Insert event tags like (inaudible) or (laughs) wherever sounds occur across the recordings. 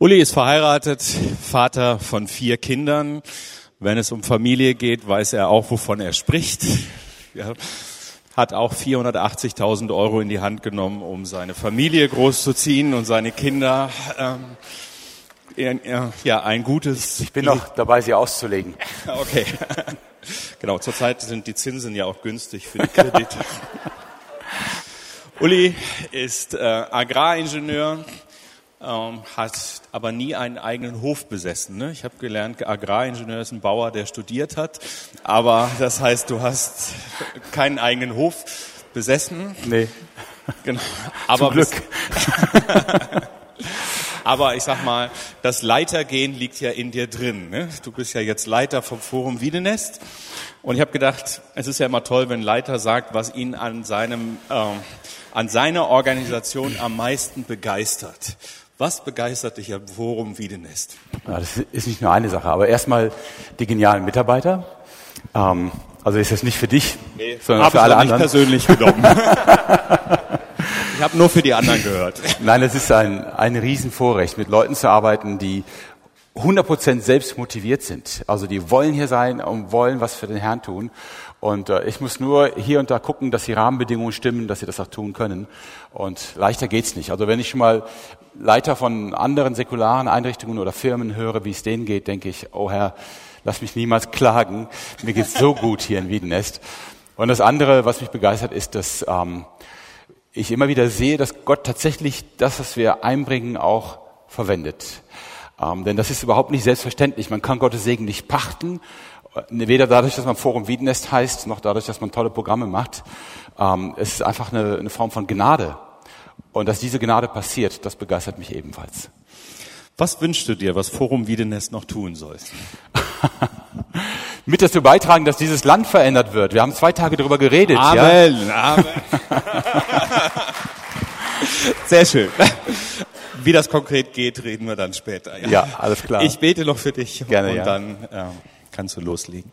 Uli ist verheiratet, Vater von vier Kindern. Wenn es um Familie geht, weiß er auch, wovon er spricht. Ja, hat auch 480.000 Euro in die Hand genommen, um seine Familie großzuziehen und seine Kinder. Ähm, ja, ein gutes. Ich bin noch dabei, sie auszulegen. (laughs) Okay. (laughs) Genau. Zurzeit sind die Zinsen ja auch günstig für die Kredite. (laughs) Uli ist äh, Agraringenieur, ähm, hat aber nie einen eigenen Hof besessen. Ne? Ich habe gelernt, Agraringenieur ist ein Bauer, der studiert hat, aber das heißt, du hast keinen eigenen Hof besessen. Nee. Genau. (laughs) Aber Zum Glück. (laughs) aber ich sag mal, das Leitergehen liegt ja in dir drin. Ne? Du bist ja jetzt Leiter vom Forum Wiedenest. Und ich habe gedacht, es ist ja immer toll, wenn ein Leiter sagt, was ihn an seinem äh, an seiner Organisation am meisten begeistert. Was begeistert dich am Forum Wiedenest? Ja, das ist nicht nur eine Sache, aber erstmal die genialen Mitarbeiter. Ähm, also ist das nicht für dich, nee, sondern für alle anderen. Nicht persönlich genommen. (laughs) ich habe nur für die anderen gehört. Nein, es ist ein, ein Riesenvorrecht, mit Leuten zu arbeiten, die 100% selbst motiviert sind. Also die wollen hier sein und wollen was für den Herrn tun. Und äh, ich muss nur hier und da gucken, dass die Rahmenbedingungen stimmen, dass sie das auch tun können. Und leichter geht's nicht. Also wenn ich schon mal Leiter von anderen säkularen Einrichtungen oder Firmen höre, wie es denen geht, denke ich, oh Herr, lass mich niemals klagen. Mir geht's so gut hier in Wiedenest. Und das andere, was mich begeistert, ist, dass ähm, ich immer wieder sehe, dass Gott tatsächlich das, was wir einbringen, auch verwendet. Ähm, denn das ist überhaupt nicht selbstverständlich. Man kann Gottes Segen nicht pachten, weder dadurch, dass man Forum Wiedenest heißt, noch dadurch, dass man tolle Programme macht. Ähm, es ist einfach eine, eine Form von Gnade. Und dass diese Gnade passiert, das begeistert mich ebenfalls. Was wünschst du dir, was Forum Wiedenest noch tun soll? Mit dazu beitragen, dass dieses Land verändert wird. Wir haben zwei Tage darüber geredet. Amen. Ja? Amen. (laughs) Sehr schön. Wie das konkret geht, reden wir dann später. Ja, ja alles klar. Ich bete noch für dich Gerne, und ja. dann äh, kannst du loslegen.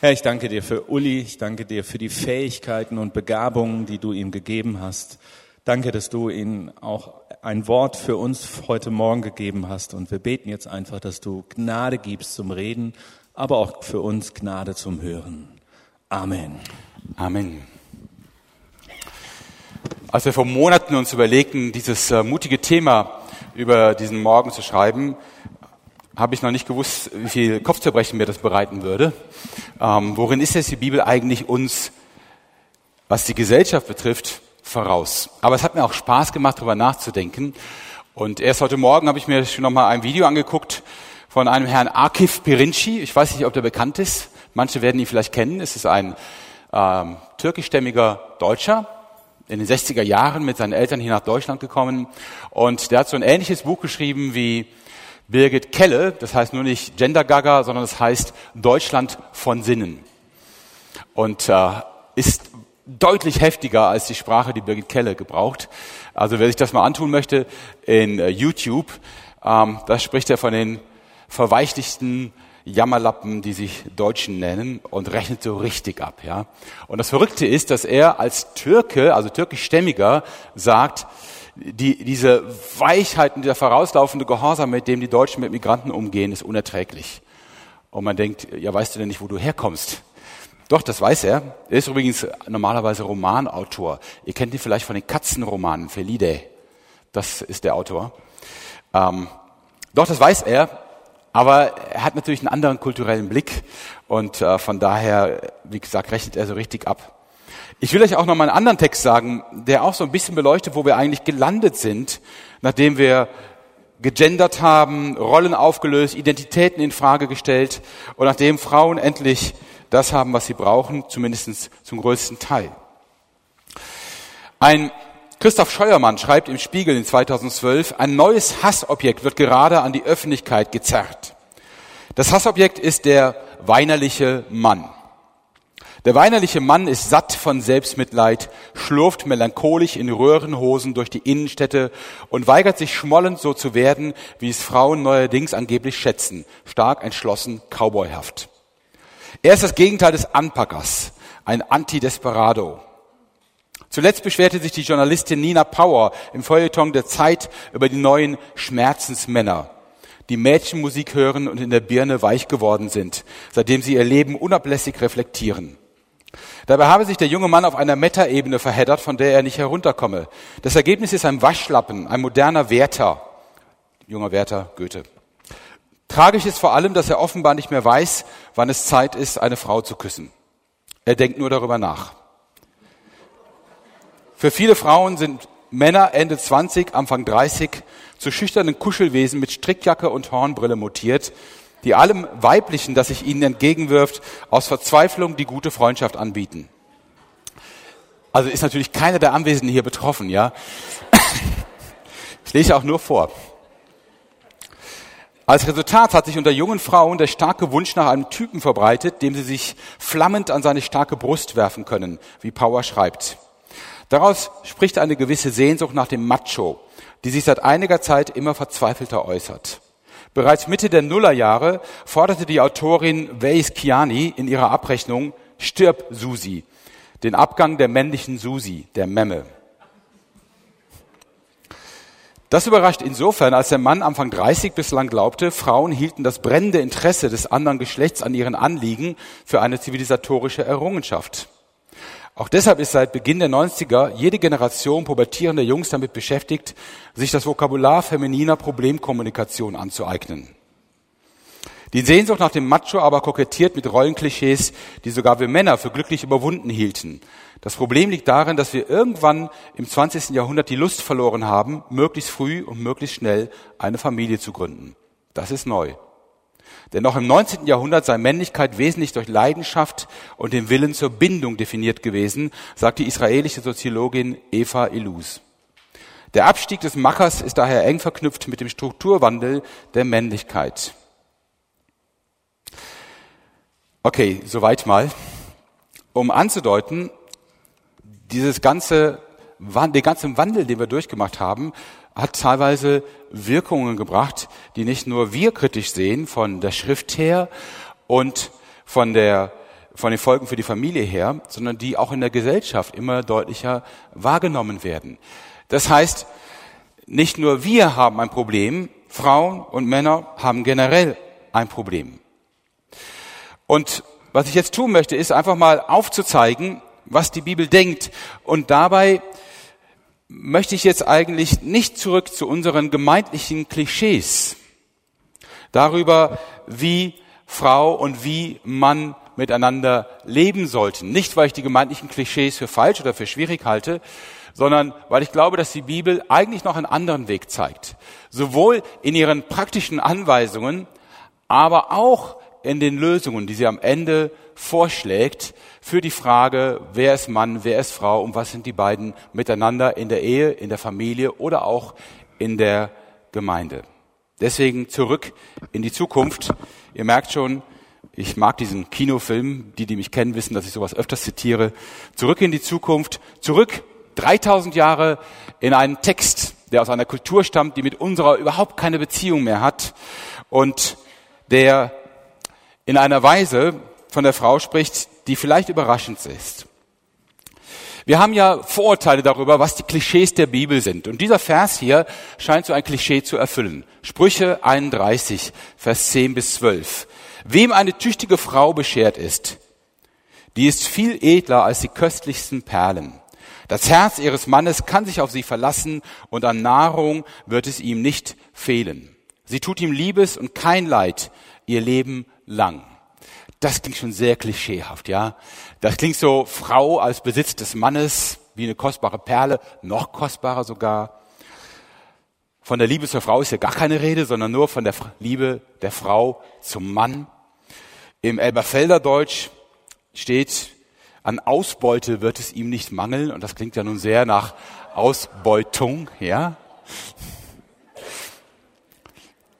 Herr, ich danke dir für Uli, ich danke dir für die Fähigkeiten und Begabungen, die du ihm gegeben hast. Danke, dass du ihm auch ein Wort für uns heute Morgen gegeben hast. Und wir beten jetzt einfach, dass du Gnade gibst zum Reden, aber auch für uns Gnade zum Hören. Amen. Amen. Als wir vor Monaten uns überlegten, dieses äh, mutige Thema über diesen Morgen zu schreiben, habe ich noch nicht gewusst, wie viel Kopfzerbrechen mir das bereiten würde. Ähm, worin ist jetzt die Bibel eigentlich uns, was die Gesellschaft betrifft, voraus? Aber es hat mir auch Spaß gemacht, darüber nachzudenken. Und erst heute Morgen habe ich mir schon noch mal ein Video angeguckt von einem Herrn Akif Pirinci. Ich weiß nicht, ob der bekannt ist. Manche werden ihn vielleicht kennen. Es ist ein ähm, türkischstämmiger Deutscher, in den 60er Jahren mit seinen Eltern hier nach Deutschland gekommen. Und der hat so ein ähnliches Buch geschrieben wie Birgit Kelle. Das heißt nur nicht Gender Gaga, sondern das heißt Deutschland von Sinnen. Und äh, ist deutlich heftiger als die Sprache, die Birgit Kelle gebraucht. Also wer sich das mal antun möchte in äh, YouTube, ähm, da spricht er von den verweichlichten Jammerlappen, die sich Deutschen nennen und rechnet so richtig ab, ja. Und das Verrückte ist, dass er als Türke, also türkischstämmiger, sagt, die, diese Weichheiten, dieser vorauslaufende Gehorsam, mit dem die Deutschen mit Migranten umgehen, ist unerträglich. Und man denkt, ja, weißt du denn nicht, wo du herkommst? Doch, das weiß er. Er ist übrigens normalerweise Romanautor. Ihr kennt ihn vielleicht von den Katzenromanen, Felide. Das ist der Autor. Ähm, doch, das weiß er. Aber er hat natürlich einen anderen kulturellen Blick und äh, von daher, wie gesagt, rechnet er so richtig ab. Ich will euch auch noch mal einen anderen Text sagen, der auch so ein bisschen beleuchtet, wo wir eigentlich gelandet sind, nachdem wir gegendert haben, Rollen aufgelöst, Identitäten in Frage gestellt und nachdem Frauen endlich das haben, was sie brauchen, zumindest zum größten Teil. Ein Christoph Scheuermann schreibt im Spiegel in 2012, ein neues Hassobjekt wird gerade an die Öffentlichkeit gezerrt. Das Hassobjekt ist der weinerliche Mann. Der weinerliche Mann ist satt von Selbstmitleid, schlurft melancholisch in Röhrenhosen durch die Innenstädte und weigert sich schmollend so zu werden, wie es Frauen neuerdings angeblich schätzen, stark entschlossen, cowboyhaft. Er ist das Gegenteil des Anpackers, ein Anti-Desperado. Zuletzt beschwerte sich die Journalistin Nina Power im Feuilleton der Zeit über die neuen Schmerzensmänner. die Mädchenmusik hören und in der Birne weich geworden sind, seitdem sie ihr Leben unablässig reflektieren. Dabei habe sich der junge Mann auf einer Metaebene verheddert, von der er nicht herunterkomme. Das Ergebnis ist ein Waschlappen, ein moderner Werther. Junger Werther, Goethe. Tragisch ist vor allem, dass er offenbar nicht mehr weiß, wann es Zeit ist, eine Frau zu küssen. Er denkt nur darüber nach. Für viele Frauen sind Männer Ende 20, Anfang 30 zu schüchternen Kuschelwesen mit Strickjacke und Hornbrille mutiert, die allem Weiblichen, das sich ihnen entgegenwirft, aus Verzweiflung die gute Freundschaft anbieten. Also ist natürlich keiner der Anwesenden hier betroffen, ja. Ich lese auch nur vor. Als Resultat hat sich unter jungen Frauen der starke Wunsch nach einem Typen verbreitet, dem sie sich flammend an seine starke Brust werfen können, wie Power schreibt. Daraus spricht eine gewisse Sehnsucht nach dem Macho, die sich seit einiger Zeit immer verzweifelter äußert. Bereits Mitte der Nullerjahre forderte die Autorin Weiss Kiani in ihrer Abrechnung Stirb Susi, den Abgang der männlichen Susi, der Memme. Das überrascht insofern, als der Mann Anfang 30 bislang glaubte, Frauen hielten das brennende Interesse des anderen Geschlechts an ihren Anliegen für eine zivilisatorische Errungenschaft. Auch deshalb ist seit Beginn der 90er jede Generation pubertierender Jungs damit beschäftigt, sich das Vokabular femininer Problemkommunikation anzueignen. Die Sehnsucht nach dem Macho aber kokettiert mit Rollenklischees, die sogar wir Männer für glücklich überwunden hielten. Das Problem liegt darin, dass wir irgendwann im 20. Jahrhundert die Lust verloren haben, möglichst früh und möglichst schnell eine Familie zu gründen. Das ist neu. Denn noch im 19. Jahrhundert sei Männlichkeit wesentlich durch Leidenschaft und den Willen zur Bindung definiert gewesen, sagt die israelische Soziologin Eva Ilus. Der Abstieg des Machers ist daher eng verknüpft mit dem Strukturwandel der Männlichkeit. Okay, soweit mal. Um anzudeuten, dieses ganze, den ganzen Wandel, den wir durchgemacht haben, hat teilweise Wirkungen gebracht, die nicht nur wir kritisch sehen von der Schrift her und von der von den Folgen für die Familie her, sondern die auch in der Gesellschaft immer deutlicher wahrgenommen werden. Das heißt, nicht nur wir haben ein Problem, Frauen und Männer haben generell ein Problem. Und was ich jetzt tun möchte, ist einfach mal aufzuzeigen, was die Bibel denkt und dabei möchte ich jetzt eigentlich nicht zurück zu unseren gemeindlichen Klischees darüber, wie Frau und wie Mann miteinander leben sollten. Nicht, weil ich die gemeindlichen Klischees für falsch oder für schwierig halte, sondern weil ich glaube, dass die Bibel eigentlich noch einen anderen Weg zeigt. Sowohl in ihren praktischen Anweisungen, aber auch in den Lösungen, die sie am Ende vorschlägt für die Frage, wer ist Mann, wer ist Frau und was sind die beiden miteinander in der Ehe, in der Familie oder auch in der Gemeinde. Deswegen zurück in die Zukunft. Ihr merkt schon, ich mag diesen Kinofilm. Die, die mich kennen, wissen, dass ich sowas öfters zitiere. Zurück in die Zukunft. Zurück 3000 Jahre in einen Text, der aus einer Kultur stammt, die mit unserer überhaupt keine Beziehung mehr hat und der in einer Weise von der Frau spricht, die vielleicht überraschend ist. Wir haben ja Vorurteile darüber, was die Klischees der Bibel sind. Und dieser Vers hier scheint so ein Klischee zu erfüllen. Sprüche 31, Vers 10 bis 12. Wem eine tüchtige Frau beschert ist, die ist viel edler als die köstlichsten Perlen. Das Herz ihres Mannes kann sich auf sie verlassen und an Nahrung wird es ihm nicht fehlen. Sie tut ihm Liebes und kein Leid ihr Leben lang. Das klingt schon sehr klischeehaft, ja. Das klingt so Frau als Besitz des Mannes, wie eine kostbare Perle, noch kostbarer sogar. Von der Liebe zur Frau ist ja gar keine Rede, sondern nur von der Liebe der Frau zum Mann. Im Elberfelder Deutsch steht, an Ausbeute wird es ihm nicht mangeln. Und das klingt ja nun sehr nach Ausbeutung, ja.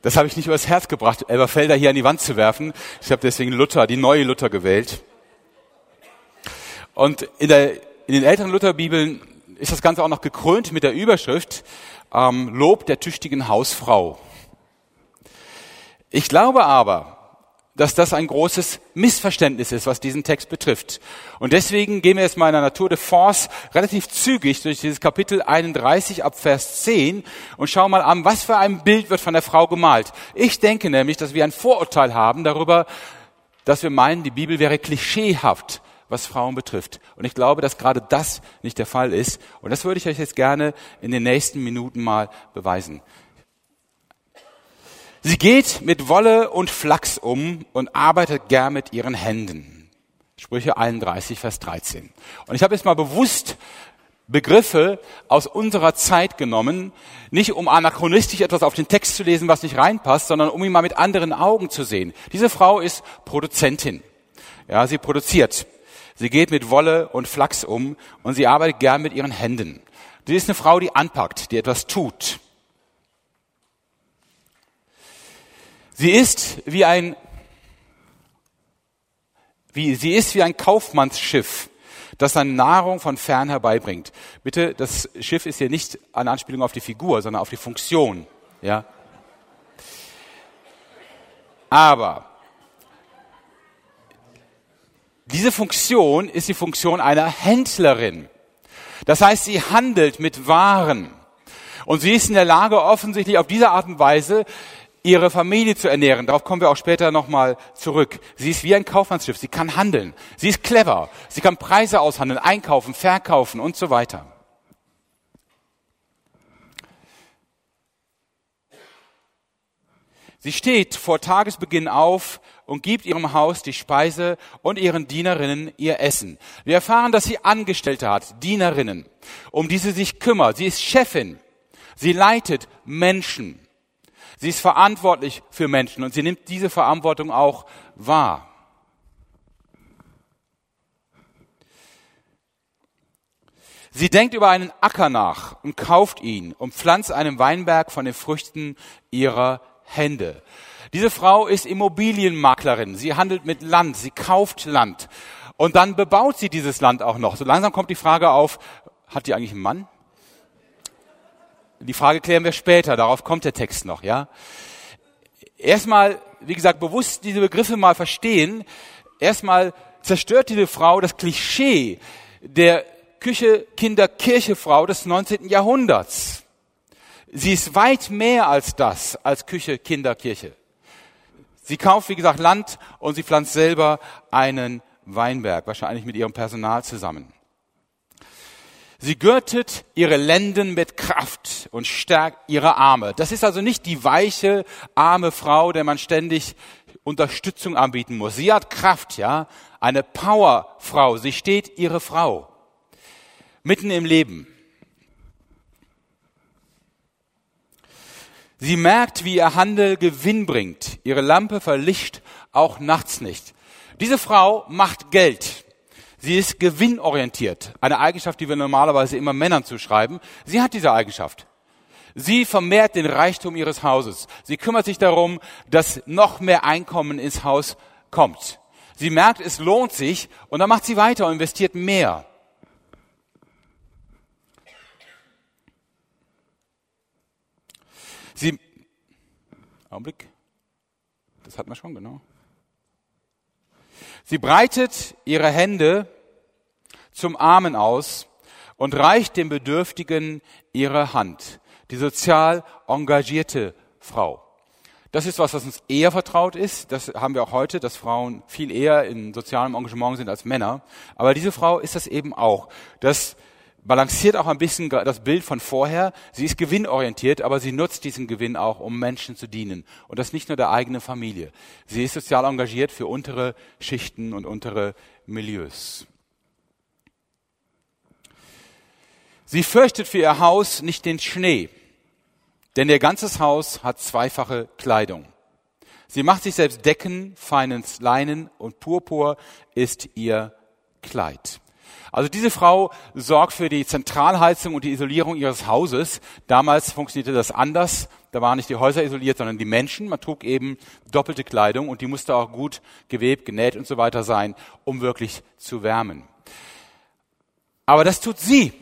Das habe ich nicht übers Herz gebracht, Elberfelder hier an die Wand zu werfen. Ich habe deswegen Luther, die neue Luther gewählt. Und in, der, in den älteren Lutherbibeln ist das Ganze auch noch gekrönt mit der Überschrift ähm, Lob der tüchtigen Hausfrau. Ich glaube aber, dass das ein großes Missverständnis ist, was diesen Text betrifft. Und deswegen gehen wir jetzt mal in der Natur de Force relativ zügig durch dieses Kapitel 31 ab Vers 10 und schauen mal an, was für ein Bild wird von der Frau gemalt. Ich denke nämlich, dass wir ein Vorurteil haben darüber, dass wir meinen, die Bibel wäre klischeehaft, was Frauen betrifft. Und ich glaube, dass gerade das nicht der Fall ist. Und das würde ich euch jetzt gerne in den nächsten Minuten mal beweisen. Sie geht mit Wolle und Flachs um und arbeitet gern mit ihren Händen. Sprüche 31, Vers 13. Und ich habe jetzt mal bewusst Begriffe aus unserer Zeit genommen, nicht um anachronistisch etwas auf den Text zu lesen, was nicht reinpasst, sondern um ihn mal mit anderen Augen zu sehen. Diese Frau ist Produzentin. Ja, sie produziert. Sie geht mit Wolle und Flachs um und sie arbeitet gern mit ihren Händen. Sie ist eine Frau, die anpackt, die etwas tut. Sie ist wie ein, wie, sie ist wie ein Kaufmannsschiff, das seine Nahrung von fern herbeibringt. Bitte, das Schiff ist hier nicht eine Anspielung auf die Figur, sondern auf die Funktion, ja. Aber diese Funktion ist die Funktion einer Händlerin. Das heißt, sie handelt mit Waren. Und sie ist in der Lage, offensichtlich auf diese Art und Weise ihre Familie zu ernähren. Darauf kommen wir auch später nochmal zurück. Sie ist wie ein Kaufmannsschiff. Sie kann handeln. Sie ist clever. Sie kann Preise aushandeln, einkaufen, verkaufen und so weiter. Sie steht vor Tagesbeginn auf und gibt ihrem Haus die Speise und ihren Dienerinnen ihr Essen. Wir erfahren, dass sie Angestellte hat, Dienerinnen, um die sie sich kümmert. Sie ist Chefin. Sie leitet Menschen. Sie ist verantwortlich für Menschen und sie nimmt diese Verantwortung auch wahr. Sie denkt über einen Acker nach und kauft ihn und pflanzt einen Weinberg von den Früchten ihrer Hände. Diese Frau ist Immobilienmaklerin. Sie handelt mit Land. Sie kauft Land. Und dann bebaut sie dieses Land auch noch. So langsam kommt die Frage auf, hat die eigentlich einen Mann? Die Frage klären wir später, darauf kommt der Text noch, ja. Erstmal, wie gesagt, bewusst diese Begriffe mal verstehen. Erstmal zerstört diese Frau das Klischee der Küche, Kinder, Kirchefrau des 19. Jahrhunderts. Sie ist weit mehr als das, als Küche, Kinder, Kirche. Sie kauft, wie gesagt, Land und sie pflanzt selber einen Weinberg, wahrscheinlich mit ihrem Personal zusammen. Sie gürtet ihre Lenden mit Kraft und stärkt ihre Arme. Das ist also nicht die weiche, arme Frau, der man ständig Unterstützung anbieten muss. Sie hat Kraft, ja. Eine Powerfrau. Sie steht ihre Frau. Mitten im Leben. Sie merkt, wie ihr Handel Gewinn bringt. Ihre Lampe verlischt auch nachts nicht. Diese Frau macht Geld. Sie ist gewinnorientiert. Eine Eigenschaft, die wir normalerweise immer Männern zuschreiben. Sie hat diese Eigenschaft. Sie vermehrt den Reichtum ihres Hauses. Sie kümmert sich darum, dass noch mehr Einkommen ins Haus kommt. Sie merkt, es lohnt sich und dann macht sie weiter und investiert mehr. Sie, Augenblick, das hat man schon, genau. Sie breitet ihre Hände zum Armen aus und reicht dem Bedürftigen ihre Hand. Die sozial engagierte Frau. Das ist was, was uns eher vertraut ist. Das haben wir auch heute, dass Frauen viel eher in sozialem Engagement sind als Männer. Aber diese Frau ist das eben auch. Das balanciert auch ein bisschen das Bild von vorher. Sie ist gewinnorientiert, aber sie nutzt diesen Gewinn auch, um Menschen zu dienen. Und das nicht nur der eigenen Familie. Sie ist sozial engagiert für untere Schichten und untere Milieus. Sie fürchtet für ihr Haus nicht den Schnee, denn ihr ganzes Haus hat zweifache Kleidung. Sie macht sich selbst Decken, feines Leinen und Purpur ist ihr Kleid. Also diese Frau sorgt für die Zentralheizung und die Isolierung ihres Hauses. Damals funktionierte das anders. Da waren nicht die Häuser isoliert, sondern die Menschen. Man trug eben doppelte Kleidung und die musste auch gut gewebt, genäht und so weiter sein, um wirklich zu wärmen. Aber das tut sie.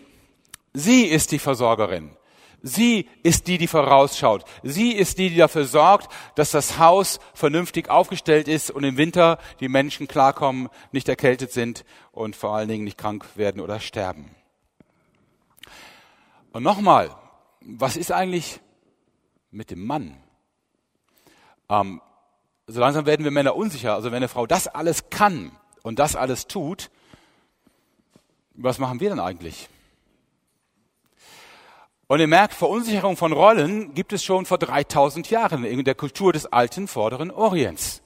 Sie ist die Versorgerin. Sie ist die, die vorausschaut. Sie ist die, die dafür sorgt, dass das Haus vernünftig aufgestellt ist und im Winter die Menschen klarkommen, nicht erkältet sind und vor allen Dingen nicht krank werden oder sterben. Und nochmal, was ist eigentlich mit dem Mann? Ähm, so langsam werden wir Männer unsicher. Also wenn eine Frau das alles kann und das alles tut, was machen wir dann eigentlich? Und ihr merkt, Verunsicherung von Rollen gibt es schon vor 3000 Jahren in der Kultur des alten Vorderen Orients.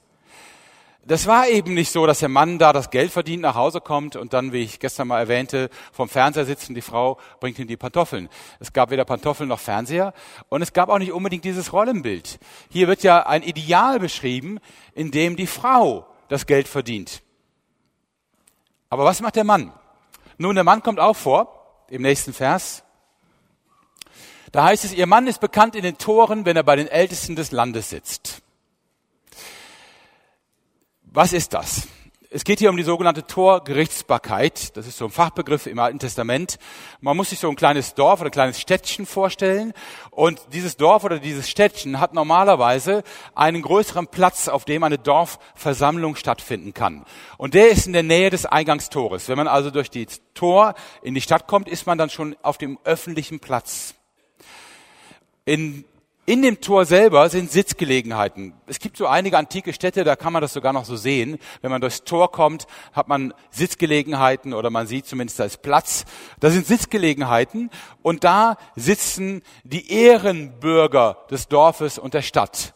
Das war eben nicht so, dass der Mann da das Geld verdient, nach Hause kommt und dann, wie ich gestern mal erwähnte, vom Fernseher sitzt und die Frau bringt ihm die Pantoffeln. Es gab weder Pantoffeln noch Fernseher und es gab auch nicht unbedingt dieses Rollenbild. Hier wird ja ein Ideal beschrieben, in dem die Frau das Geld verdient. Aber was macht der Mann? Nun, der Mann kommt auch vor, im nächsten Vers. Da heißt es, ihr Mann ist bekannt in den Toren, wenn er bei den Ältesten des Landes sitzt. Was ist das? Es geht hier um die sogenannte Torgerichtsbarkeit. Das ist so ein Fachbegriff im Alten Testament. Man muss sich so ein kleines Dorf oder ein kleines Städtchen vorstellen. Und dieses Dorf oder dieses Städtchen hat normalerweise einen größeren Platz, auf dem eine Dorfversammlung stattfinden kann. Und der ist in der Nähe des Eingangstores. Wenn man also durch die Tor in die Stadt kommt, ist man dann schon auf dem öffentlichen Platz. In, in dem Tor selber sind Sitzgelegenheiten. Es gibt so einige antike Städte, da kann man das sogar noch so sehen. Wenn man durchs Tor kommt, hat man Sitzgelegenheiten oder man sieht zumindest, ist Platz. Da sind Sitzgelegenheiten und da sitzen die Ehrenbürger des Dorfes und der Stadt.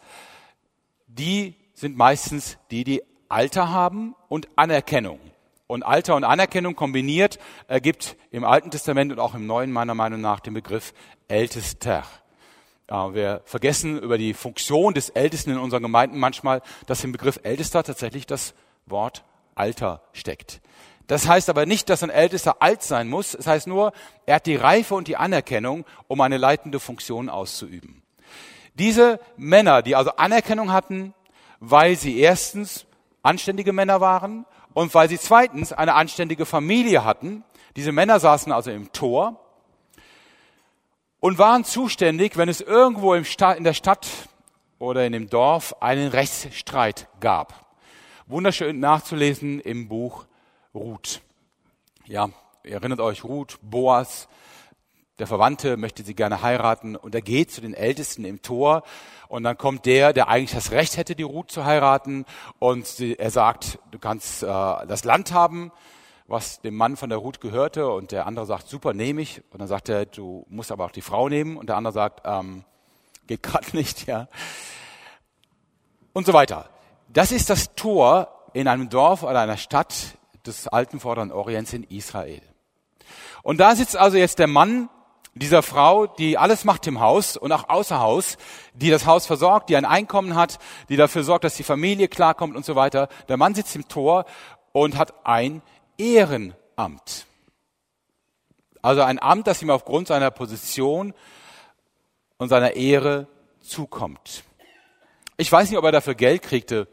Die sind meistens die, die Alter haben und Anerkennung. Und Alter und Anerkennung kombiniert ergibt im Alten Testament und auch im Neuen meiner Meinung nach den Begriff Ältester. Wir vergessen über die Funktion des Ältesten in unseren Gemeinden manchmal, dass im Begriff Ältester tatsächlich das Wort Alter steckt. Das heißt aber nicht, dass ein Ältester alt sein muss. Es heißt nur, er hat die Reife und die Anerkennung, um eine leitende Funktion auszuüben. Diese Männer, die also Anerkennung hatten, weil sie erstens anständige Männer waren und weil sie zweitens eine anständige Familie hatten, diese Männer saßen also im Tor und waren zuständig, wenn es irgendwo in der Stadt oder in dem Dorf einen Rechtsstreit gab. Wunderschön nachzulesen im Buch Ruth. Ja, ihr erinnert euch, Ruth, Boas, der Verwandte möchte sie gerne heiraten und er geht zu den Ältesten im Tor und dann kommt der, der eigentlich das Recht hätte, die Ruth zu heiraten und sie, er sagt, du kannst äh, das Land haben was dem Mann von der Ruth gehörte und der andere sagt, super, nehme ich. Und dann sagt er, du musst aber auch die Frau nehmen. Und der andere sagt, ähm, geht gerade (laughs) nicht, ja. Und so weiter. Das ist das Tor in einem Dorf oder einer Stadt des alten Vorderen Orients in Israel. Und da sitzt also jetzt der Mann dieser Frau, die alles macht im Haus und auch außer Haus, die das Haus versorgt, die ein Einkommen hat, die dafür sorgt, dass die Familie klarkommt und so weiter. Der Mann sitzt im Tor und hat ein Ehrenamt. Also ein Amt, das ihm aufgrund seiner Position und seiner Ehre zukommt. Ich weiß nicht, ob er dafür Geld kriegte.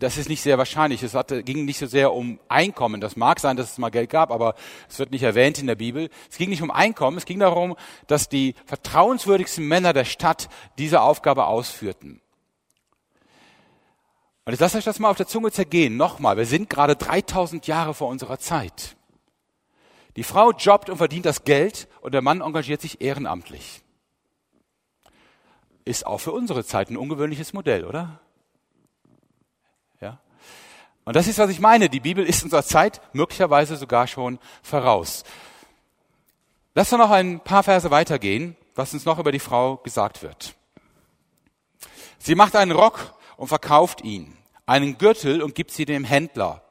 Das ist nicht sehr wahrscheinlich. Es hatte, ging nicht so sehr um Einkommen. Das mag sein, dass es mal Geld gab, aber es wird nicht erwähnt in der Bibel. Es ging nicht um Einkommen. Es ging darum, dass die vertrauenswürdigsten Männer der Stadt diese Aufgabe ausführten. Und jetzt lasst euch das mal auf der Zunge zergehen. Nochmal, wir sind gerade 3000 Jahre vor unserer Zeit. Die Frau jobbt und verdient das Geld und der Mann engagiert sich ehrenamtlich. Ist auch für unsere Zeit ein ungewöhnliches Modell, oder? Ja. Und das ist, was ich meine. Die Bibel ist unserer Zeit möglicherweise sogar schon voraus. Lass uns noch ein paar Verse weitergehen, was uns noch über die Frau gesagt wird. Sie macht einen Rock und verkauft ihn einen Gürtel und gibt sie dem Händler.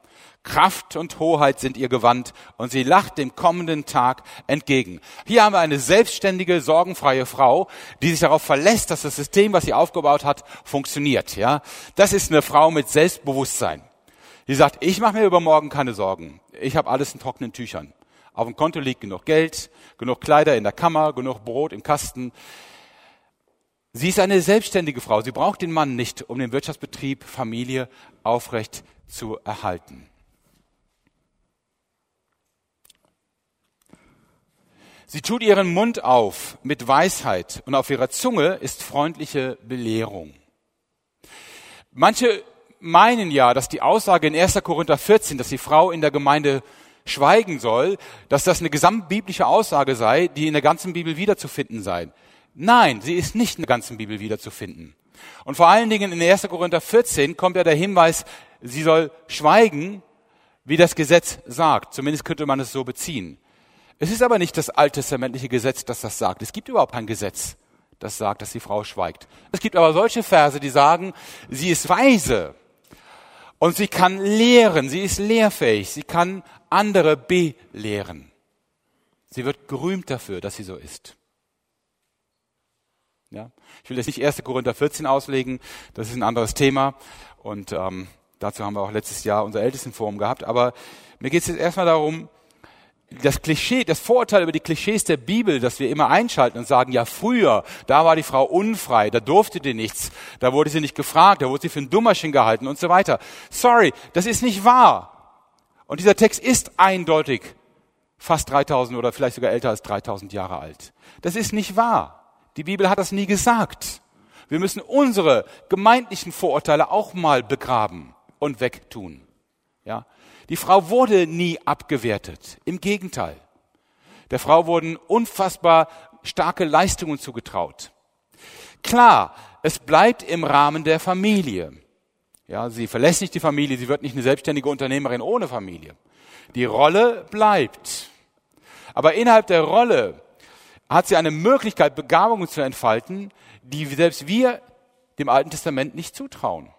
Kraft und Hoheit sind ihr Gewand und sie lacht dem kommenden Tag entgegen. Hier haben wir eine selbstständige, sorgenfreie Frau, die sich darauf verlässt, dass das System, was sie aufgebaut hat, funktioniert. Ja, das ist eine Frau mit Selbstbewusstsein. Die sagt: Ich mache mir übermorgen keine Sorgen. Ich habe alles in trockenen Tüchern. Auf dem Konto liegt genug Geld, genug Kleider in der Kammer, genug Brot im Kasten. Sie ist eine selbstständige Frau. Sie braucht den Mann nicht, um den Wirtschaftsbetrieb, Familie aufrecht zu erhalten. Sie tut ihren Mund auf mit Weisheit und auf ihrer Zunge ist freundliche Belehrung. Manche meinen ja, dass die Aussage in 1. Korinther 14, dass die Frau in der Gemeinde schweigen soll, dass das eine gesamtbiblische Aussage sei, die in der ganzen Bibel wiederzufinden sei. Nein, sie ist nicht in der ganzen Bibel wiederzufinden. Und vor allen Dingen in 1. Korinther 14 kommt ja der Hinweis, sie soll schweigen, wie das Gesetz sagt. Zumindest könnte man es so beziehen. Es ist aber nicht das alttestamentliche Gesetz, das das sagt. Es gibt überhaupt kein Gesetz, das sagt, dass die Frau schweigt. Es gibt aber solche Verse, die sagen, sie ist weise und sie kann lehren, sie ist lehrfähig, sie kann andere belehren. Sie wird gerühmt dafür, dass sie so ist. Ja? Ich will jetzt nicht 1. Korinther 14 auslegen, das ist ein anderes Thema und ähm, dazu haben wir auch letztes Jahr unser Ältestenforum gehabt, aber mir geht es jetzt erstmal darum, das Klischee, das Vorurteil über die Klischees der Bibel, dass wir immer einschalten und sagen, ja früher, da war die Frau unfrei, da durfte die nichts, da wurde sie nicht gefragt, da wurde sie für ein Dummerchen gehalten und so weiter. Sorry, das ist nicht wahr. Und dieser Text ist eindeutig fast 3000 oder vielleicht sogar älter als 3000 Jahre alt. Das ist nicht wahr. Die Bibel hat das nie gesagt. Wir müssen unsere gemeindlichen Vorurteile auch mal begraben und wegtun. Ja? Die Frau wurde nie abgewertet. Im Gegenteil. Der Frau wurden unfassbar starke Leistungen zugetraut. Klar, es bleibt im Rahmen der Familie. Ja, sie verlässt nicht die Familie, sie wird nicht eine selbstständige Unternehmerin ohne Familie. Die Rolle bleibt. Aber innerhalb der Rolle hat sie eine Möglichkeit, Begabungen zu entfalten, die selbst wir dem Alten Testament nicht zutrauen.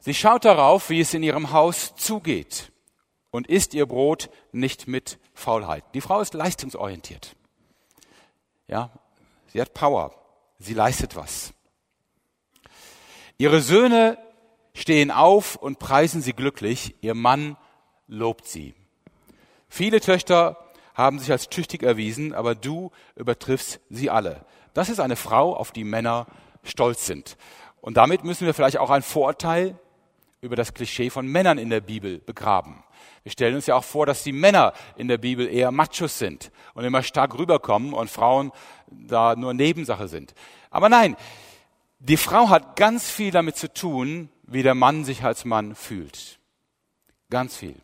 Sie schaut darauf, wie es in ihrem Haus zugeht und isst ihr Brot nicht mit Faulheit. Die Frau ist leistungsorientiert. Ja, sie hat Power. Sie leistet was. Ihre Söhne stehen auf und preisen sie glücklich. Ihr Mann lobt sie. Viele Töchter haben sich als tüchtig erwiesen, aber du übertriffst sie alle. Das ist eine Frau, auf die Männer stolz sind. Und damit müssen wir vielleicht auch ein Vorurteil über das Klischee von Männern in der Bibel begraben. Wir stellen uns ja auch vor, dass die Männer in der Bibel eher Machos sind und immer stark rüberkommen und Frauen da nur Nebensache sind. Aber nein, die Frau hat ganz viel damit zu tun, wie der Mann sich als Mann fühlt. Ganz viel.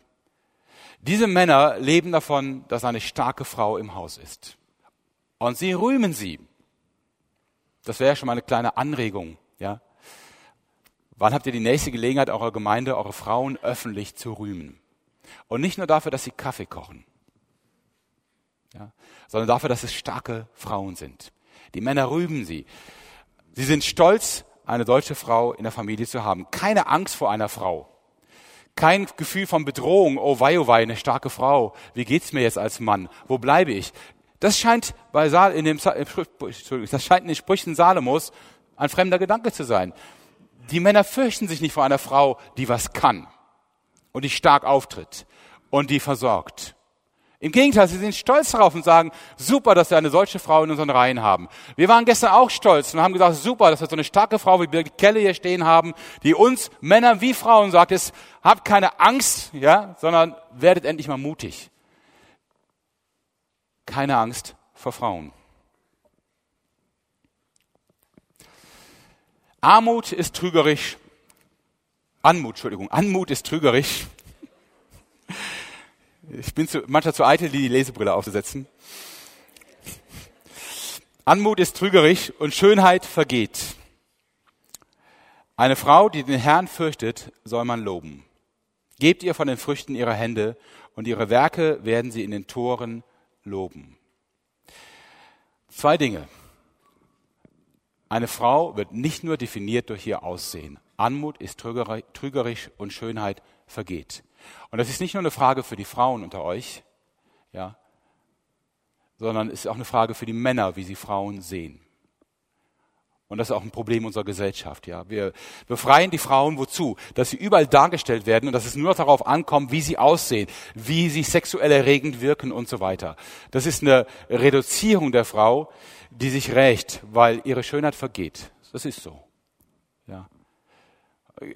Diese Männer leben davon, dass eine starke Frau im Haus ist. Und sie rühmen sie. Das wäre schon mal eine kleine Anregung, ja. Wann habt ihr die nächste Gelegenheit, eurer Gemeinde, eure Frauen öffentlich zu rühmen? Und nicht nur dafür, dass sie Kaffee kochen, ja, sondern dafür, dass es starke Frauen sind. Die Männer rühmen sie. Sie sind stolz, eine deutsche Frau in der Familie zu haben. Keine Angst vor einer Frau. Kein Gefühl von Bedrohung. Oh wei, oh wei, eine starke Frau. Wie geht's mir jetzt als Mann? Wo bleibe ich? Das scheint bei Saal, in dem, das scheint in den Sprüchen Salomos ein fremder Gedanke zu sein. Die Männer fürchten sich nicht vor einer Frau, die was kann und die stark auftritt und die versorgt. Im Gegenteil, sie sind stolz darauf und sagen, super, dass wir eine solche Frau in unseren Reihen haben. Wir waren gestern auch stolz und haben gesagt, super, dass wir so eine starke Frau wie Birgit Kelle hier stehen haben, die uns Männer wie Frauen sagt, es, habt keine Angst, ja, sondern werdet endlich mal mutig. Keine Angst vor Frauen. Armut ist trügerisch. Anmut, Entschuldigung, Anmut ist trügerisch. Ich bin zu, manchmal zu eitel, die Lesebrille aufzusetzen. Anmut ist trügerisch und Schönheit vergeht. Eine Frau, die den Herrn fürchtet, soll man loben. Gebt ihr von den Früchten ihrer Hände und ihre Werke werden sie in den Toren loben. Zwei Dinge. Eine Frau wird nicht nur definiert durch ihr Aussehen. Anmut ist trügerisch und Schönheit vergeht. Und das ist nicht nur eine Frage für die Frauen unter euch, ja, sondern es ist auch eine Frage für die Männer, wie sie Frauen sehen. Und das ist auch ein Problem unserer Gesellschaft, ja. Wir befreien die Frauen wozu? Dass sie überall dargestellt werden und dass es nur darauf ankommt, wie sie aussehen, wie sie sexuell erregend wirken und so weiter. Das ist eine Reduzierung der Frau, die sich rächt, weil ihre Schönheit vergeht. Das ist so. Ja.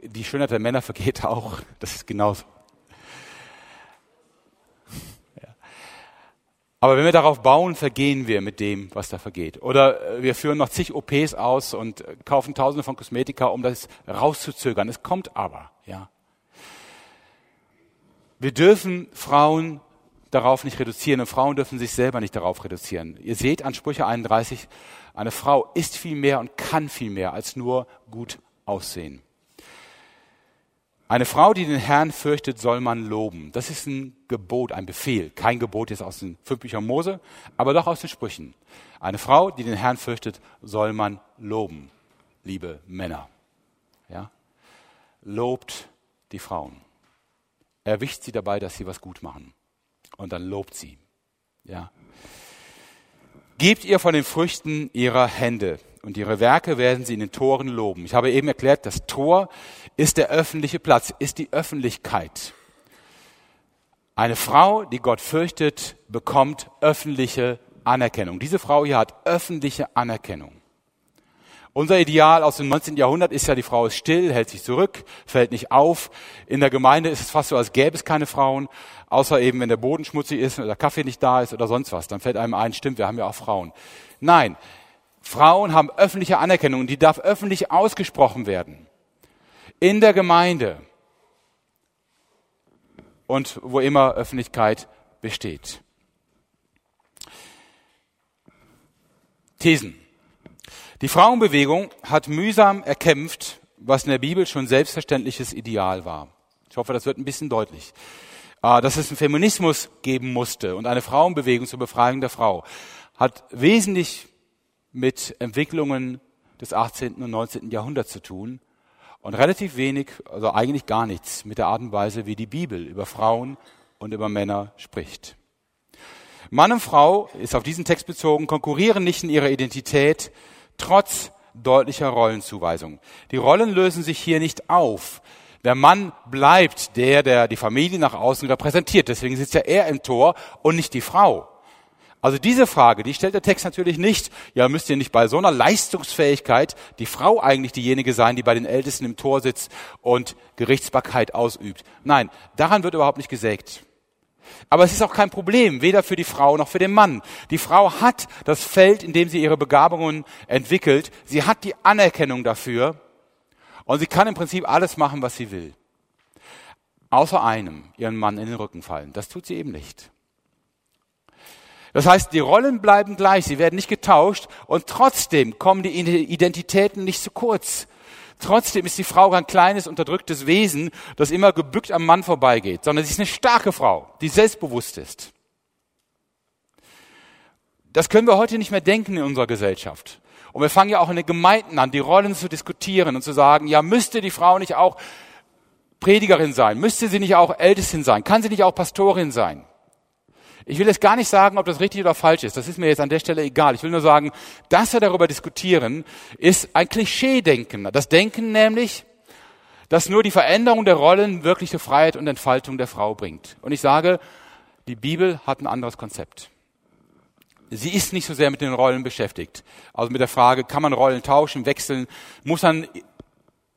Die Schönheit der Männer vergeht auch. Das ist genauso. Aber wenn wir darauf bauen, vergehen wir mit dem, was da vergeht. Oder äh, wir führen noch zig OPs aus und äh, kaufen Tausende von Kosmetika, um das rauszuzögern. Es kommt aber, ja. Wir dürfen Frauen darauf nicht reduzieren und Frauen dürfen sich selber nicht darauf reduzieren. Ihr seht an Sprüche 31, eine Frau ist viel mehr und kann viel mehr als nur gut aussehen. Eine Frau, die den Herrn fürchtet, soll man loben. Das ist ein Gebot, ein Befehl. Kein Gebot jetzt aus den fünf Büchern Mose, aber doch aus den Sprüchen. Eine Frau, die den Herrn fürchtet, soll man loben. Liebe Männer. Ja? Lobt die Frauen. Erwischt sie dabei, dass sie was gut machen. Und dann lobt sie. Ja? Gebt ihr von den Früchten ihrer Hände und ihre Werke werden sie in den Toren loben. Ich habe eben erklärt, das Tor ist der öffentliche Platz, ist die Öffentlichkeit. Eine Frau, die Gott fürchtet, bekommt öffentliche Anerkennung. Diese Frau hier hat öffentliche Anerkennung. Unser Ideal aus dem 19. Jahrhundert ist ja, die Frau ist still, hält sich zurück, fällt nicht auf. In der Gemeinde ist es fast so, als gäbe es keine Frauen, außer eben, wenn der Boden schmutzig ist oder der Kaffee nicht da ist oder sonst was. Dann fällt einem ein, stimmt, wir haben ja auch Frauen. Nein, Frauen haben öffentliche Anerkennung, die darf öffentlich ausgesprochen werden in der Gemeinde und wo immer Öffentlichkeit besteht. Thesen. Die Frauenbewegung hat mühsam erkämpft, was in der Bibel schon selbstverständliches Ideal war. Ich hoffe, das wird ein bisschen deutlich. Ah, dass es einen Feminismus geben musste und eine Frauenbewegung zur Befreiung der Frau hat wesentlich mit Entwicklungen des 18. und 19. Jahrhunderts zu tun und relativ wenig, also eigentlich gar nichts mit der Art und Weise, wie die Bibel über Frauen und über Männer spricht. Mann und Frau ist auf diesen Text bezogen, konkurrieren nicht in ihrer Identität, trotz deutlicher Rollenzuweisung. Die Rollen lösen sich hier nicht auf. Der Mann bleibt der, der die Familie nach außen repräsentiert. Deswegen sitzt ja er im Tor und nicht die Frau. Also diese Frage, die stellt der Text natürlich nicht. Ja, müsst ihr nicht bei so einer Leistungsfähigkeit die Frau eigentlich diejenige sein, die bei den Ältesten im Tor sitzt und Gerichtsbarkeit ausübt. Nein, daran wird überhaupt nicht gesägt. Aber es ist auch kein Problem, weder für die Frau noch für den Mann. Die Frau hat das Feld, in dem sie ihre Begabungen entwickelt. Sie hat die Anerkennung dafür. Und sie kann im Prinzip alles machen, was sie will. Außer einem, ihren Mann in den Rücken fallen. Das tut sie eben nicht. Das heißt, die Rollen bleiben gleich, sie werden nicht getauscht und trotzdem kommen die Identitäten nicht zu kurz. Trotzdem ist die Frau kein kleines, unterdrücktes Wesen, das immer gebückt am Mann vorbeigeht, sondern sie ist eine starke Frau, die selbstbewusst ist. Das können wir heute nicht mehr denken in unserer Gesellschaft. Und wir fangen ja auch in den Gemeinden an, die Rollen zu diskutieren und zu sagen, ja, müsste die Frau nicht auch Predigerin sein? Müsste sie nicht auch Ältestin sein? Kann sie nicht auch Pastorin sein? Ich will jetzt gar nicht sagen, ob das richtig oder falsch ist. Das ist mir jetzt an der Stelle egal. Ich will nur sagen, dass wir darüber diskutieren, ist ein Klischee-Denken. Das Denken nämlich, dass nur die Veränderung der Rollen wirkliche Freiheit und Entfaltung der Frau bringt. Und ich sage, die Bibel hat ein anderes Konzept. Sie ist nicht so sehr mit den Rollen beschäftigt. Also mit der Frage, kann man Rollen tauschen, wechseln? Muss man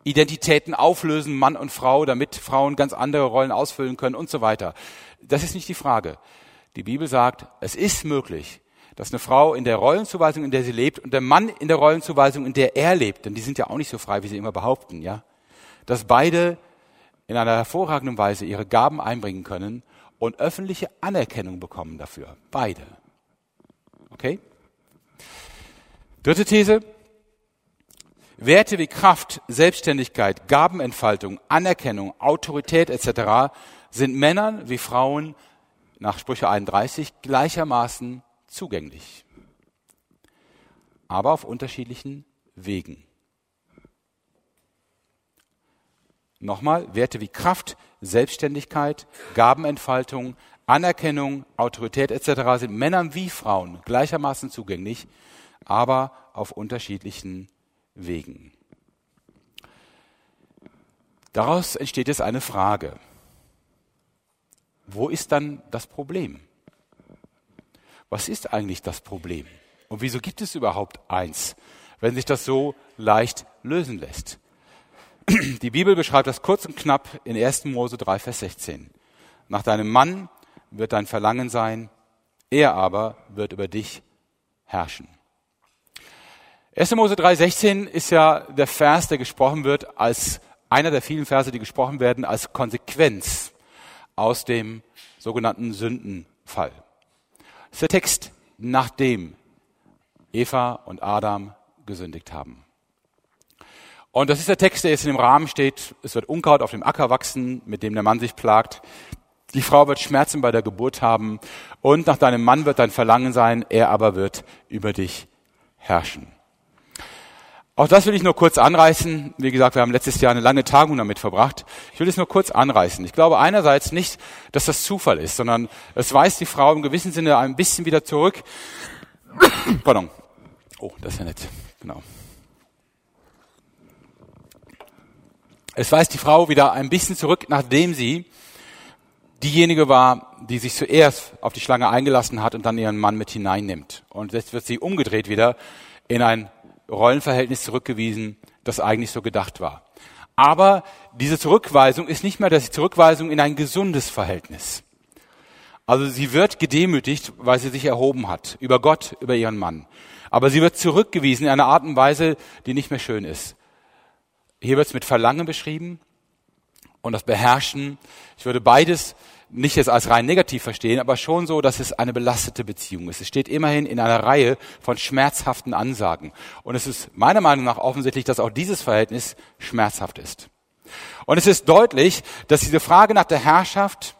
Identitäten auflösen, Mann und Frau, damit Frauen ganz andere Rollen ausfüllen können und so weiter. Das ist nicht die Frage. Die Bibel sagt, es ist möglich, dass eine Frau in der Rollenzuweisung, in der sie lebt, und der Mann in der Rollenzuweisung, in der er lebt, denn die sind ja auch nicht so frei, wie sie immer behaupten, ja, dass beide in einer hervorragenden Weise ihre Gaben einbringen können und öffentliche Anerkennung bekommen dafür. Beide. Okay? Dritte These. Werte wie Kraft, Selbstständigkeit, Gabenentfaltung, Anerkennung, Autorität etc. sind Männern wie Frauen nach Sprüche 31 gleichermaßen zugänglich, aber auf unterschiedlichen Wegen. Nochmal, Werte wie Kraft, Selbstständigkeit, Gabenentfaltung, Anerkennung, Autorität etc. sind Männern wie Frauen gleichermaßen zugänglich, aber auf unterschiedlichen Wegen. Daraus entsteht jetzt eine Frage. Wo ist dann das Problem? Was ist eigentlich das Problem? Und wieso gibt es überhaupt eins, wenn sich das so leicht lösen lässt? Die Bibel beschreibt das kurz und knapp in 1. Mose 3, Vers 16. Nach deinem Mann wird dein Verlangen sein, er aber wird über dich herrschen. 1. Mose 3,16 ist ja der Vers, der gesprochen wird als einer der vielen Verse, die gesprochen werden als Konsequenz aus dem sogenannten Sündenfall. Das ist der Text, nachdem Eva und Adam gesündigt haben. Und das ist der Text, der jetzt in dem Rahmen steht. Es wird Unkraut auf dem Acker wachsen, mit dem der Mann sich plagt. Die Frau wird Schmerzen bei der Geburt haben und nach deinem Mann wird dein Verlangen sein, er aber wird über dich herrschen. Auch das will ich nur kurz anreißen. Wie gesagt, wir haben letztes Jahr eine lange Tagung damit verbracht. Ich will es nur kurz anreißen. Ich glaube einerseits nicht, dass das Zufall ist, sondern es weist die Frau im gewissen Sinne ein bisschen wieder zurück. (coughs) Pardon. Oh, das ist ja nett. Genau. Es weist die Frau wieder ein bisschen zurück, nachdem sie diejenige war, die sich zuerst auf die Schlange eingelassen hat und dann ihren Mann mit hineinnimmt. Und jetzt wird sie umgedreht wieder in ein Rollenverhältnis zurückgewiesen, das eigentlich so gedacht war. Aber diese Zurückweisung ist nicht mehr die Zurückweisung in ein gesundes Verhältnis. Also sie wird gedemütigt, weil sie sich erhoben hat, über Gott, über ihren Mann. Aber sie wird zurückgewiesen in einer Art und Weise, die nicht mehr schön ist. Hier wird es mit Verlangen beschrieben und das Beherrschen. Ich würde beides nicht jetzt als rein negativ verstehen, aber schon so, dass es eine belastete Beziehung ist. Es steht immerhin in einer Reihe von schmerzhaften Ansagen. Und es ist meiner Meinung nach offensichtlich, dass auch dieses Verhältnis schmerzhaft ist. Und es ist deutlich, dass diese Frage nach der Herrschaft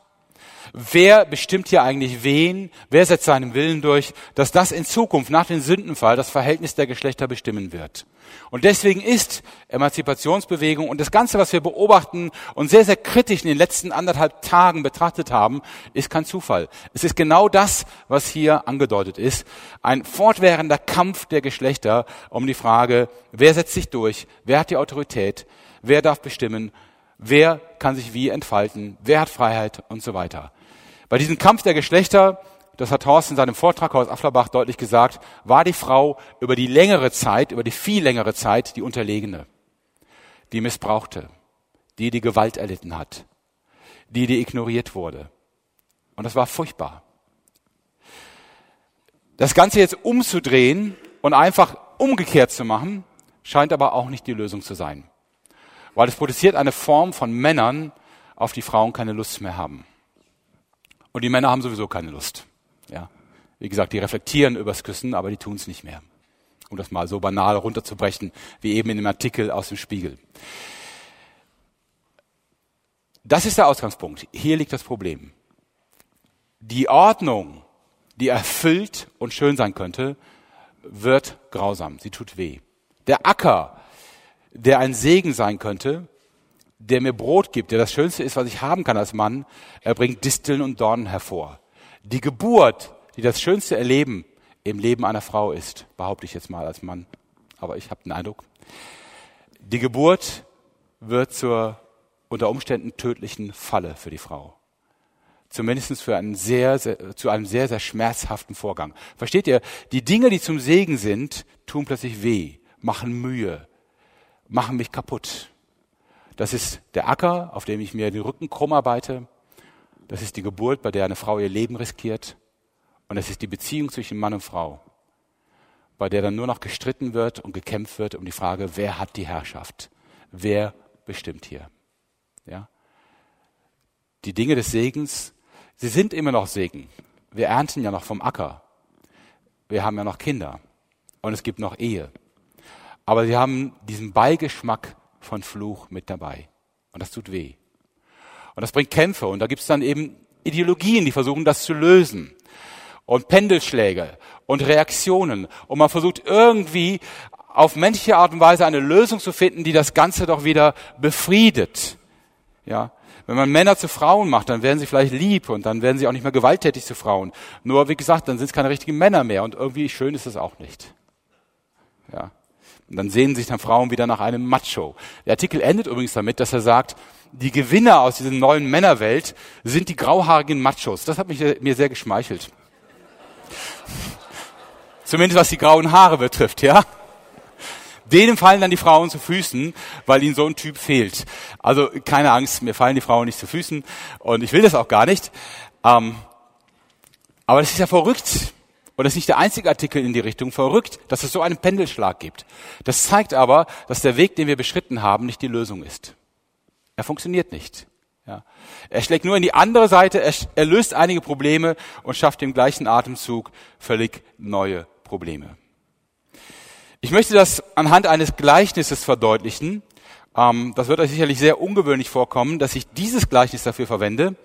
Wer bestimmt hier eigentlich wen? Wer setzt seinen Willen durch? Dass das in Zukunft nach dem Sündenfall das Verhältnis der Geschlechter bestimmen wird. Und deswegen ist Emanzipationsbewegung und das Ganze, was wir beobachten und sehr, sehr kritisch in den letzten anderthalb Tagen betrachtet haben, ist kein Zufall. Es ist genau das, was hier angedeutet ist. Ein fortwährender Kampf der Geschlechter um die Frage, wer setzt sich durch? Wer hat die Autorität? Wer darf bestimmen? Wer kann sich wie entfalten? Wer hat Freiheit und so weiter? Bei diesem Kampf der Geschlechter, das hat Horst in seinem Vortrag aus Afflerbach deutlich gesagt, war die Frau über die längere Zeit, über die viel längere Zeit die Unterlegene, die missbrauchte, die die Gewalt erlitten hat, die die ignoriert wurde. Und das war furchtbar. Das Ganze jetzt umzudrehen und einfach umgekehrt zu machen, scheint aber auch nicht die Lösung zu sein. Weil es produziert eine Form von Männern, auf die Frauen keine Lust mehr haben. Und die Männer haben sowieso keine Lust. Ja. Wie gesagt, die reflektieren übers Küssen, aber die tun es nicht mehr. Um das mal so banal runterzubrechen, wie eben in dem Artikel aus dem Spiegel. Das ist der Ausgangspunkt. Hier liegt das Problem. Die Ordnung, die erfüllt und schön sein könnte, wird grausam. Sie tut weh. Der Acker, der ein Segen sein könnte, der mir Brot gibt, der das Schönste ist, was ich haben kann als Mann, er bringt Disteln und Dornen hervor. Die Geburt, die das schönste Erleben im Leben einer Frau ist, behaupte ich jetzt mal als Mann, aber ich habe den Eindruck, die Geburt wird zur unter Umständen tödlichen Falle für die Frau. Zumindest für einen sehr, sehr, zu einem sehr, sehr schmerzhaften Vorgang. Versteht ihr? Die Dinge, die zum Segen sind, tun plötzlich weh, machen Mühe, machen mich kaputt. Das ist der Acker, auf dem ich mir den Rücken krumm arbeite. Das ist die Geburt, bei der eine Frau ihr Leben riskiert. Und das ist die Beziehung zwischen Mann und Frau, bei der dann nur noch gestritten wird und gekämpft wird um die Frage, wer hat die Herrschaft? Wer bestimmt hier? Ja? Die Dinge des Segens, sie sind immer noch Segen. Wir ernten ja noch vom Acker. Wir haben ja noch Kinder. Und es gibt noch Ehe. Aber sie haben diesen Beigeschmack von Fluch mit dabei. Und das tut weh. Und das bringt Kämpfe. Und da gibt es dann eben Ideologien, die versuchen, das zu lösen. Und Pendelschläge und Reaktionen. Und man versucht irgendwie auf menschliche Art und Weise eine Lösung zu finden, die das Ganze doch wieder befriedet. Ja. Wenn man Männer zu Frauen macht, dann werden sie vielleicht lieb und dann werden sie auch nicht mehr gewalttätig zu Frauen. Nur, wie gesagt, dann sind es keine richtigen Männer mehr und irgendwie schön ist es auch nicht. Und dann sehen sich dann Frauen wieder nach einem Macho. Der Artikel endet übrigens damit, dass er sagt, die Gewinner aus dieser neuen Männerwelt sind die grauhaarigen Machos. Das hat mich, mir sehr geschmeichelt. Zumindest was die grauen Haare betrifft, ja. Denen fallen dann die Frauen zu Füßen, weil ihnen so ein Typ fehlt. Also keine Angst, mir fallen die Frauen nicht zu Füßen und ich will das auch gar nicht. Ähm, Aber das ist ja verrückt. Und das ist nicht der einzige Artikel in die Richtung verrückt, dass es so einen Pendelschlag gibt. Das zeigt aber, dass der Weg, den wir beschritten haben, nicht die Lösung ist. Er funktioniert nicht. Ja. Er schlägt nur in die andere Seite, er, er löst einige Probleme und schafft im gleichen Atemzug völlig neue Probleme. Ich möchte das anhand eines Gleichnisses verdeutlichen. Ähm, das wird euch sicherlich sehr ungewöhnlich vorkommen, dass ich dieses Gleichnis dafür verwende,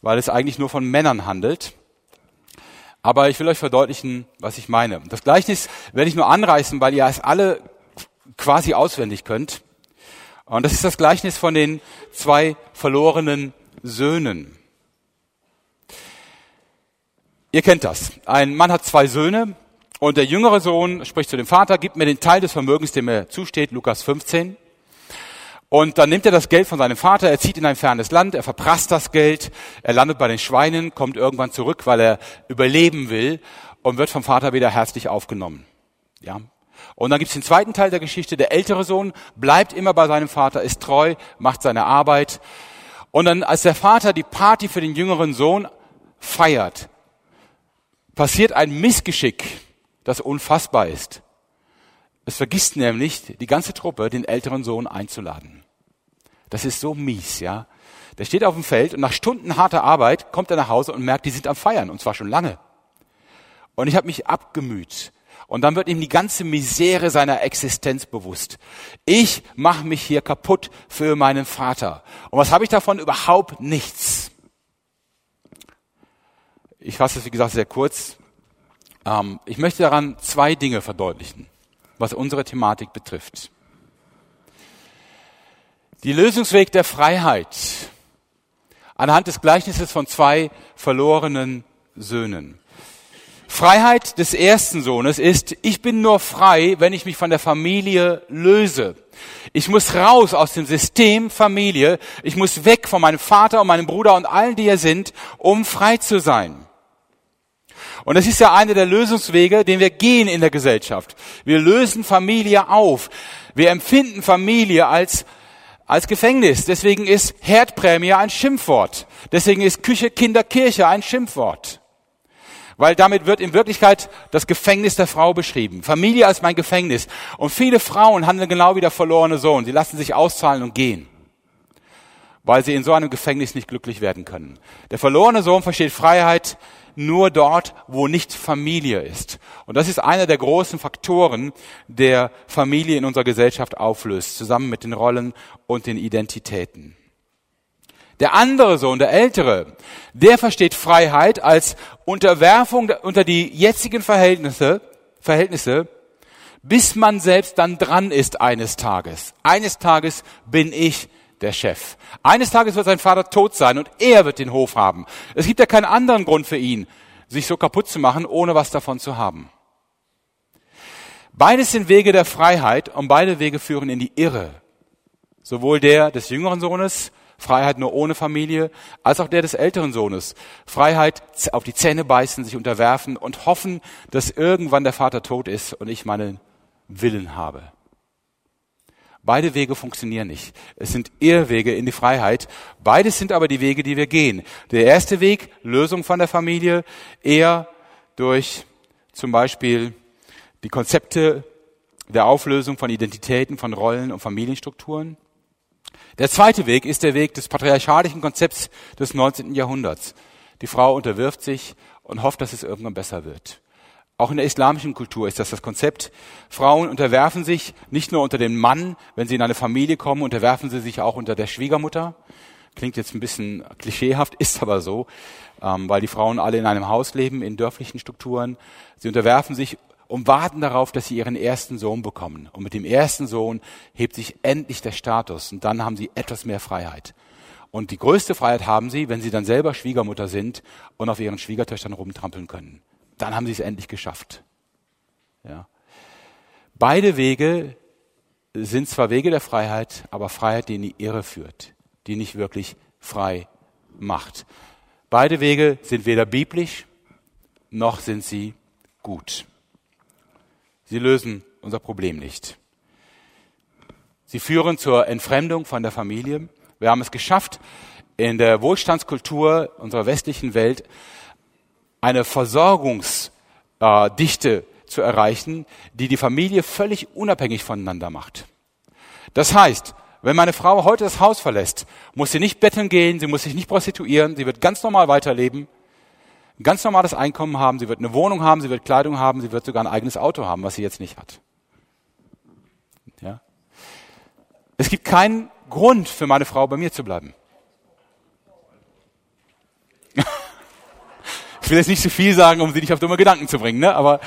weil es eigentlich nur von Männern handelt. Aber ich will euch verdeutlichen, was ich meine. Das Gleichnis werde ich nur anreißen, weil ihr es alle quasi auswendig könnt. Und das ist das Gleichnis von den zwei verlorenen Söhnen. Ihr kennt das. Ein Mann hat zwei Söhne und der jüngere Sohn spricht zu dem Vater, gib mir den Teil des Vermögens, dem er zusteht, Lukas 15. Und dann nimmt er das Geld von seinem Vater, er zieht in ein fernes Land, er verprasst das Geld, er landet bei den Schweinen, kommt irgendwann zurück, weil er überleben will und wird vom Vater wieder herzlich aufgenommen. Ja. Und dann gibt's den zweiten Teil der Geschichte, der ältere Sohn bleibt immer bei seinem Vater, ist treu, macht seine Arbeit. Und dann, als der Vater die Party für den jüngeren Sohn feiert, passiert ein Missgeschick, das unfassbar ist. Es vergisst nämlich die ganze Truppe, den älteren Sohn einzuladen. Das ist so mies, ja. Der steht auf dem Feld und nach Stunden harter Arbeit kommt er nach Hause und merkt, die sind am Feiern und zwar schon lange. Und ich habe mich abgemüht. Und dann wird ihm die ganze Misere seiner Existenz bewusst. Ich mache mich hier kaputt für meinen Vater. Und was habe ich davon? Überhaupt nichts. Ich fasse es, wie gesagt, sehr kurz. Ähm, ich möchte daran zwei Dinge verdeutlichen was unsere Thematik betrifft. Die Lösungsweg der Freiheit anhand des Gleichnisses von zwei verlorenen Söhnen. Freiheit des ersten Sohnes ist, ich bin nur frei, wenn ich mich von der Familie löse. Ich muss raus aus dem System Familie. Ich muss weg von meinem Vater und meinem Bruder und allen, die hier sind, um frei zu sein. Und das ist ja einer der Lösungswege, den wir gehen in der Gesellschaft. Wir lösen Familie auf. Wir empfinden Familie als, als Gefängnis. Deswegen ist Herdprämie ein Schimpfwort. Deswegen ist Küche, Kinder, Kirche ein Schimpfwort. Weil damit wird in Wirklichkeit das Gefängnis der Frau beschrieben. Familie als mein Gefängnis. Und viele Frauen handeln genau wie der verlorene Sohn. Sie lassen sich auszahlen und gehen. Weil sie in so einem Gefängnis nicht glücklich werden können. Der verlorene Sohn versteht Freiheit nur dort, wo nicht Familie ist. Und das ist einer der großen Faktoren, der Familie in unserer Gesellschaft auflöst, zusammen mit den Rollen und den Identitäten. Der andere Sohn, der ältere, der versteht Freiheit als Unterwerfung unter die jetzigen Verhältnisse, Verhältnisse, bis man selbst dann dran ist eines Tages. Eines Tages bin ich der Chef. Eines Tages wird sein Vater tot sein und er wird den Hof haben. Es gibt ja keinen anderen Grund für ihn, sich so kaputt zu machen, ohne was davon zu haben. Beides sind Wege der Freiheit und beide Wege führen in die Irre. Sowohl der des jüngeren Sohnes, Freiheit nur ohne Familie, als auch der des älteren Sohnes. Freiheit auf die Zähne beißen, sich unterwerfen und hoffen, dass irgendwann der Vater tot ist und ich meinen Willen habe. Beide Wege funktionieren nicht. Es sind Irrwege in die Freiheit. Beides sind aber die Wege, die wir gehen. Der erste Weg, Lösung von der Familie, eher durch zum Beispiel die Konzepte der Auflösung von Identitäten, von Rollen und Familienstrukturen. Der zweite Weg ist der Weg des patriarchalischen Konzepts des 19. Jahrhunderts. Die Frau unterwirft sich und hofft, dass es irgendwann besser wird. Auch in der islamischen Kultur ist das das Konzept. Frauen unterwerfen sich nicht nur unter den Mann, wenn sie in eine Familie kommen, unterwerfen sie sich auch unter der Schwiegermutter. Klingt jetzt ein bisschen klischeehaft, (laughs) ist aber so, ähm, weil die Frauen alle in einem Haus leben, in dörflichen Strukturen. Sie unterwerfen sich und warten darauf, dass sie ihren ersten Sohn bekommen. Und mit dem ersten Sohn hebt sich endlich der Status und dann haben sie etwas mehr Freiheit. Und die größte Freiheit haben sie, wenn sie dann selber Schwiegermutter sind und auf ihren Schwiegertöchtern rumtrampeln können dann haben sie es endlich geschafft. Ja. Beide Wege sind zwar Wege der Freiheit, aber Freiheit, die in die Irre führt, die nicht wirklich frei macht. Beide Wege sind weder biblisch, noch sind sie gut. Sie lösen unser Problem nicht. Sie führen zur Entfremdung von der Familie. Wir haben es geschafft, in der Wohlstandskultur unserer westlichen Welt eine Versorgungsdichte zu erreichen, die die Familie völlig unabhängig voneinander macht. Das heißt, wenn meine Frau heute das Haus verlässt, muss sie nicht betteln gehen, sie muss sich nicht prostituieren, sie wird ganz normal weiterleben, ein ganz normales Einkommen haben, sie wird eine Wohnung haben, sie wird Kleidung haben, sie wird sogar ein eigenes Auto haben, was sie jetzt nicht hat. Ja? Es gibt keinen Grund für meine Frau bei mir zu bleiben. Will jetzt nicht zu so viel sagen, um sie nicht auf dumme Gedanken zu bringen, ne? aber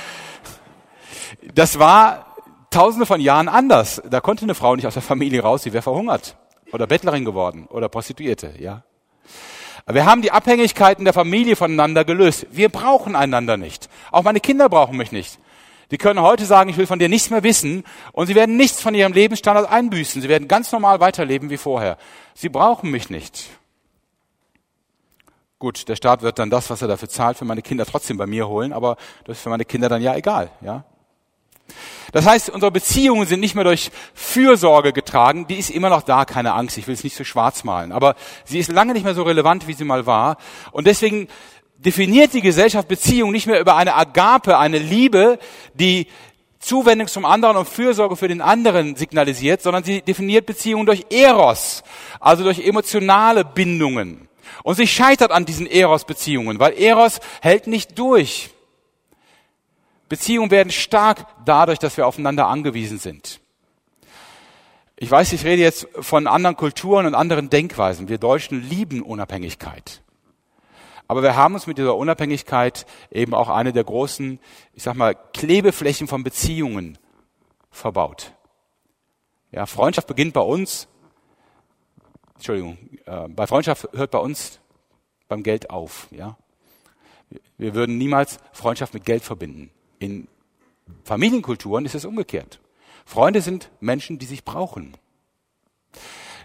das war tausende von Jahren anders. Da konnte eine Frau nicht aus der Familie raus, sie wäre verhungert oder Bettlerin geworden oder Prostituierte, ja. Wir haben die Abhängigkeiten der Familie voneinander gelöst. Wir brauchen einander nicht. Auch meine Kinder brauchen mich nicht. Die können heute sagen, ich will von dir nichts mehr wissen und sie werden nichts von ihrem Lebensstandard einbüßen. Sie werden ganz normal weiterleben wie vorher. Sie brauchen mich nicht. Gut, der Staat wird dann das, was er dafür zahlt, für meine Kinder trotzdem bei mir holen, aber das ist für meine Kinder dann ja egal, ja. Das heißt, unsere Beziehungen sind nicht mehr durch Fürsorge getragen, die ist immer noch da, keine Angst, ich will es nicht so schwarz malen, aber sie ist lange nicht mehr so relevant, wie sie mal war. Und deswegen definiert die Gesellschaft Beziehung nicht mehr über eine Agape, eine Liebe, die Zuwendung zum anderen und Fürsorge für den anderen signalisiert, sondern sie definiert Beziehungen durch Eros, also durch emotionale Bindungen. Und sie scheitert an diesen Eros-Beziehungen, weil Eros hält nicht durch. Beziehungen werden stark dadurch, dass wir aufeinander angewiesen sind. Ich weiß, ich rede jetzt von anderen Kulturen und anderen Denkweisen. Wir Deutschen lieben Unabhängigkeit. Aber wir haben uns mit dieser Unabhängigkeit eben auch eine der großen, ich sag mal, Klebeflächen von Beziehungen verbaut. Ja, Freundschaft beginnt bei uns, Entschuldigung, äh, bei Freundschaft hört bei uns beim Geld auf. Ja, wir würden niemals Freundschaft mit Geld verbinden. In Familienkulturen ist es umgekehrt. Freunde sind Menschen, die sich brauchen.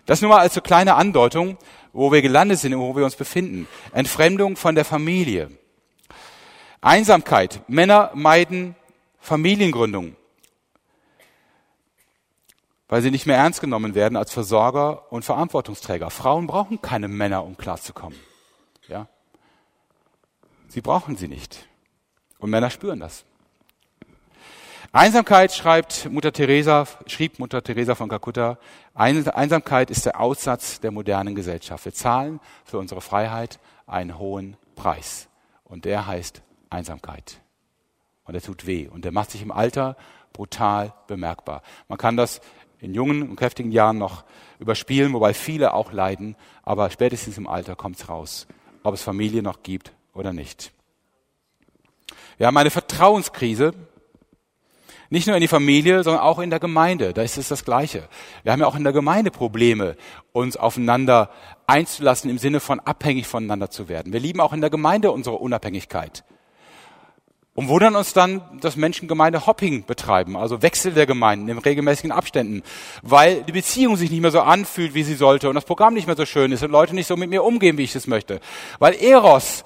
Das nur mal als so kleine Andeutung, wo wir gelandet sind und wo wir uns befinden. Entfremdung von der Familie. Einsamkeit. Männer meiden Familiengründung, weil sie nicht mehr ernst genommen werden als Versorger und Verantwortungsträger. Frauen brauchen keine Männer, um klarzukommen. Ja? Sie brauchen sie nicht. Und Männer spüren das. Einsamkeit schreibt Mutter Teresa, schrieb Mutter Teresa von Kalkutta, Einsamkeit ist der Aussatz der modernen Gesellschaft. Wir zahlen für unsere Freiheit einen hohen Preis. Und der heißt Einsamkeit. Und der tut weh. Und der macht sich im Alter brutal bemerkbar. Man kann das in jungen und kräftigen Jahren noch überspielen, wobei viele auch leiden. Aber spätestens im Alter kommt's raus, ob es Familie noch gibt oder nicht. Wir haben eine Vertrauenskrise nicht nur in die Familie, sondern auch in der Gemeinde. Da ist es das Gleiche. Wir haben ja auch in der Gemeinde Probleme, uns aufeinander einzulassen im Sinne von abhängig voneinander zu werden. Wir lieben auch in der Gemeinde unsere Unabhängigkeit. Und wundern uns dann, dass Menschen Gemeinde Hopping betreiben, also Wechsel der Gemeinden in regelmäßigen Abständen, weil die Beziehung sich nicht mehr so anfühlt, wie sie sollte und das Programm nicht mehr so schön ist und Leute nicht so mit mir umgehen, wie ich es möchte. Weil Eros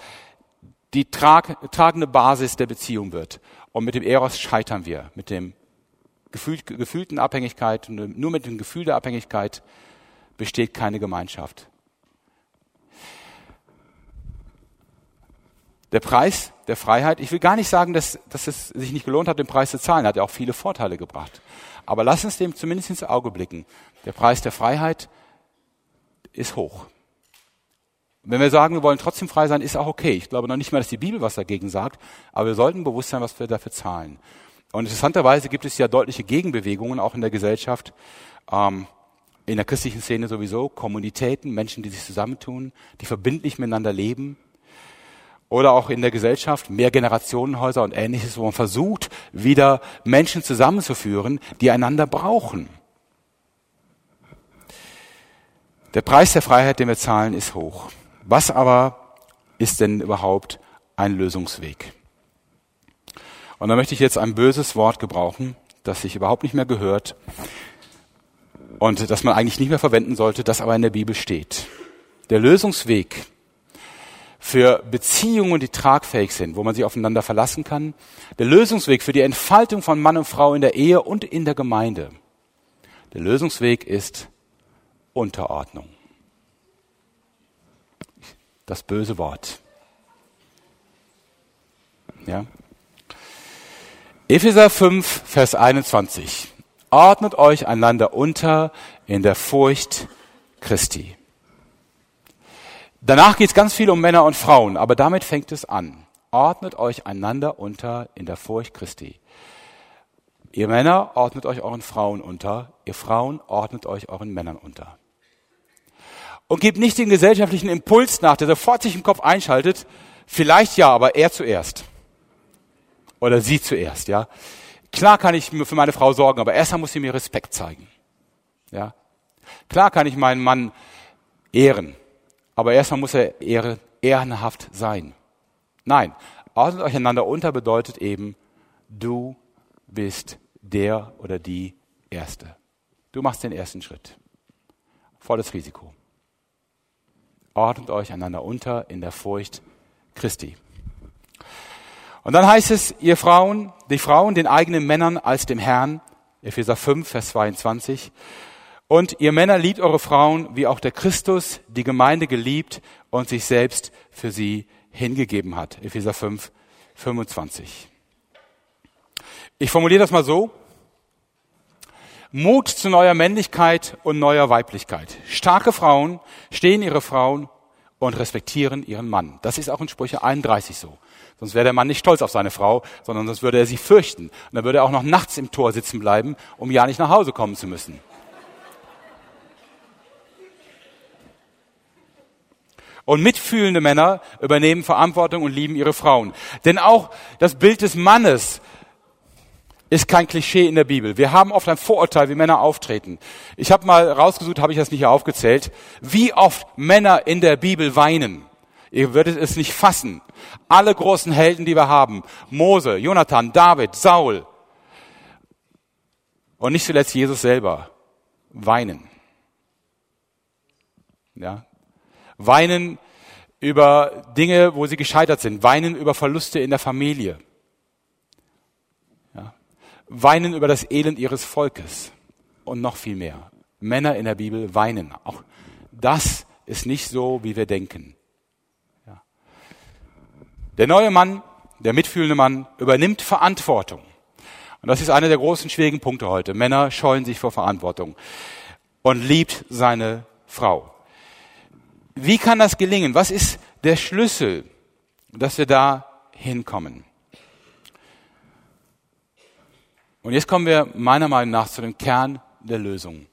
die trag, tragende Basis der Beziehung wird. Und mit dem Eros scheitern wir, mit dem gefühlt, gefühlten Abhängigkeit, nur mit dem Gefühl der Abhängigkeit besteht keine Gemeinschaft. Der Preis der Freiheit, ich will gar nicht sagen, dass, dass es sich nicht gelohnt hat, den Preis zu zahlen, hat ja auch viele Vorteile gebracht. Aber lass uns dem zumindest ins Auge blicken. Der Preis der Freiheit ist hoch. Wenn wir sagen, wir wollen trotzdem frei sein, ist auch okay. Ich glaube noch nicht mal, dass die Bibel was dagegen sagt, aber wir sollten bewusst sein, was wir dafür zahlen. Und interessanterweise gibt es ja deutliche Gegenbewegungen auch in der Gesellschaft, ähm, in der christlichen Szene sowieso, Kommunitäten, Menschen, die sich zusammentun, die verbindlich miteinander leben. Oder auch in der Gesellschaft, mehr Generationenhäuser und ähnliches, wo man versucht, wieder Menschen zusammenzuführen, die einander brauchen. Der Preis der Freiheit, den wir zahlen, ist hoch. Was aber ist denn überhaupt ein Lösungsweg? Und da möchte ich jetzt ein böses Wort gebrauchen, das sich überhaupt nicht mehr gehört und das man eigentlich nicht mehr verwenden sollte, das aber in der Bibel steht. Der Lösungsweg für Beziehungen, die tragfähig sind, wo man sich aufeinander verlassen kann. Der Lösungsweg für die Entfaltung von Mann und Frau in der Ehe und in der Gemeinde. Der Lösungsweg ist Unterordnung das böse Wort. Ja? Epheser 5, Vers 21. Ordnet euch einander unter in der Furcht Christi. Danach geht es ganz viel um Männer und Frauen, aber damit fängt es an. Ordnet euch einander unter in der Furcht Christi. Ihr Männer ordnet euch euren Frauen unter, ihr Frauen ordnet euch euren Männern unter. Und gebt nicht den gesellschaftlichen Impuls nach, der sofort sich im Kopf einschaltet, vielleicht ja, aber er zuerst. Oder sie zuerst, ja. Klar kann ich mir für meine Frau sorgen, aber erstmal muss sie mir Respekt zeigen. Ja. Klar kann ich meinen Mann ehren, aber erstmal muss er ehre, ehrenhaft sein. Nein, ordnet euch einander unter bedeutet eben, du bist der oder die Erste. Du machst den ersten Schritt. Volles Risiko. Ordnet euch einander unter in der Furcht Christi. Und dann heißt es, ihr Frauen, die Frauen den eigenen Männern als dem Herrn, Epheser 5, Vers 22. Und ihr Männer liebt eure Frauen, wie auch der Christus die Gemeinde geliebt und sich selbst für sie hingegeben hat. Epheser 5, 25. Ich formuliere das mal so. Mut zu neuer Männlichkeit und neuer Weiblichkeit. Starke Frauen stehen ihre Frauen und respektieren ihren Mann. Das ist auch in Sprüche 31 so. Sonst wäre der Mann nicht stolz auf seine Frau, sondern sonst würde er sie fürchten. Und dann würde er auch noch nachts im Tor sitzen bleiben, um ja nicht nach Hause kommen zu müssen. Und mitfühlende Männer übernehmen Verantwortung und lieben ihre Frauen. Denn auch das Bild des Mannes ist kein Klischee in der Bibel. Wir haben oft ein Vorurteil, wie Männer auftreten. Ich habe mal rausgesucht, habe ich das nicht aufgezählt, wie oft Männer in der Bibel weinen. Ihr würdet es nicht fassen. Alle großen Helden, die wir haben, Mose, Jonathan, David, Saul und nicht zuletzt Jesus selber, weinen. Ja, weinen über Dinge, wo sie gescheitert sind, weinen über Verluste in der Familie, ja. weinen über das Elend ihres Volkes und noch viel mehr. Männer in der Bibel weinen. Auch das ist nicht so, wie wir denken. Ja. Der neue Mann, der mitfühlende Mann, übernimmt Verantwortung. Und das ist einer der großen schwierigen Punkte heute. Männer scheuen sich vor Verantwortung und liebt seine Frau. Wie kann das gelingen? Was ist der Schlüssel, dass wir da hinkommen? Und jetzt kommen wir meiner Meinung nach zu dem Kern der Lösung.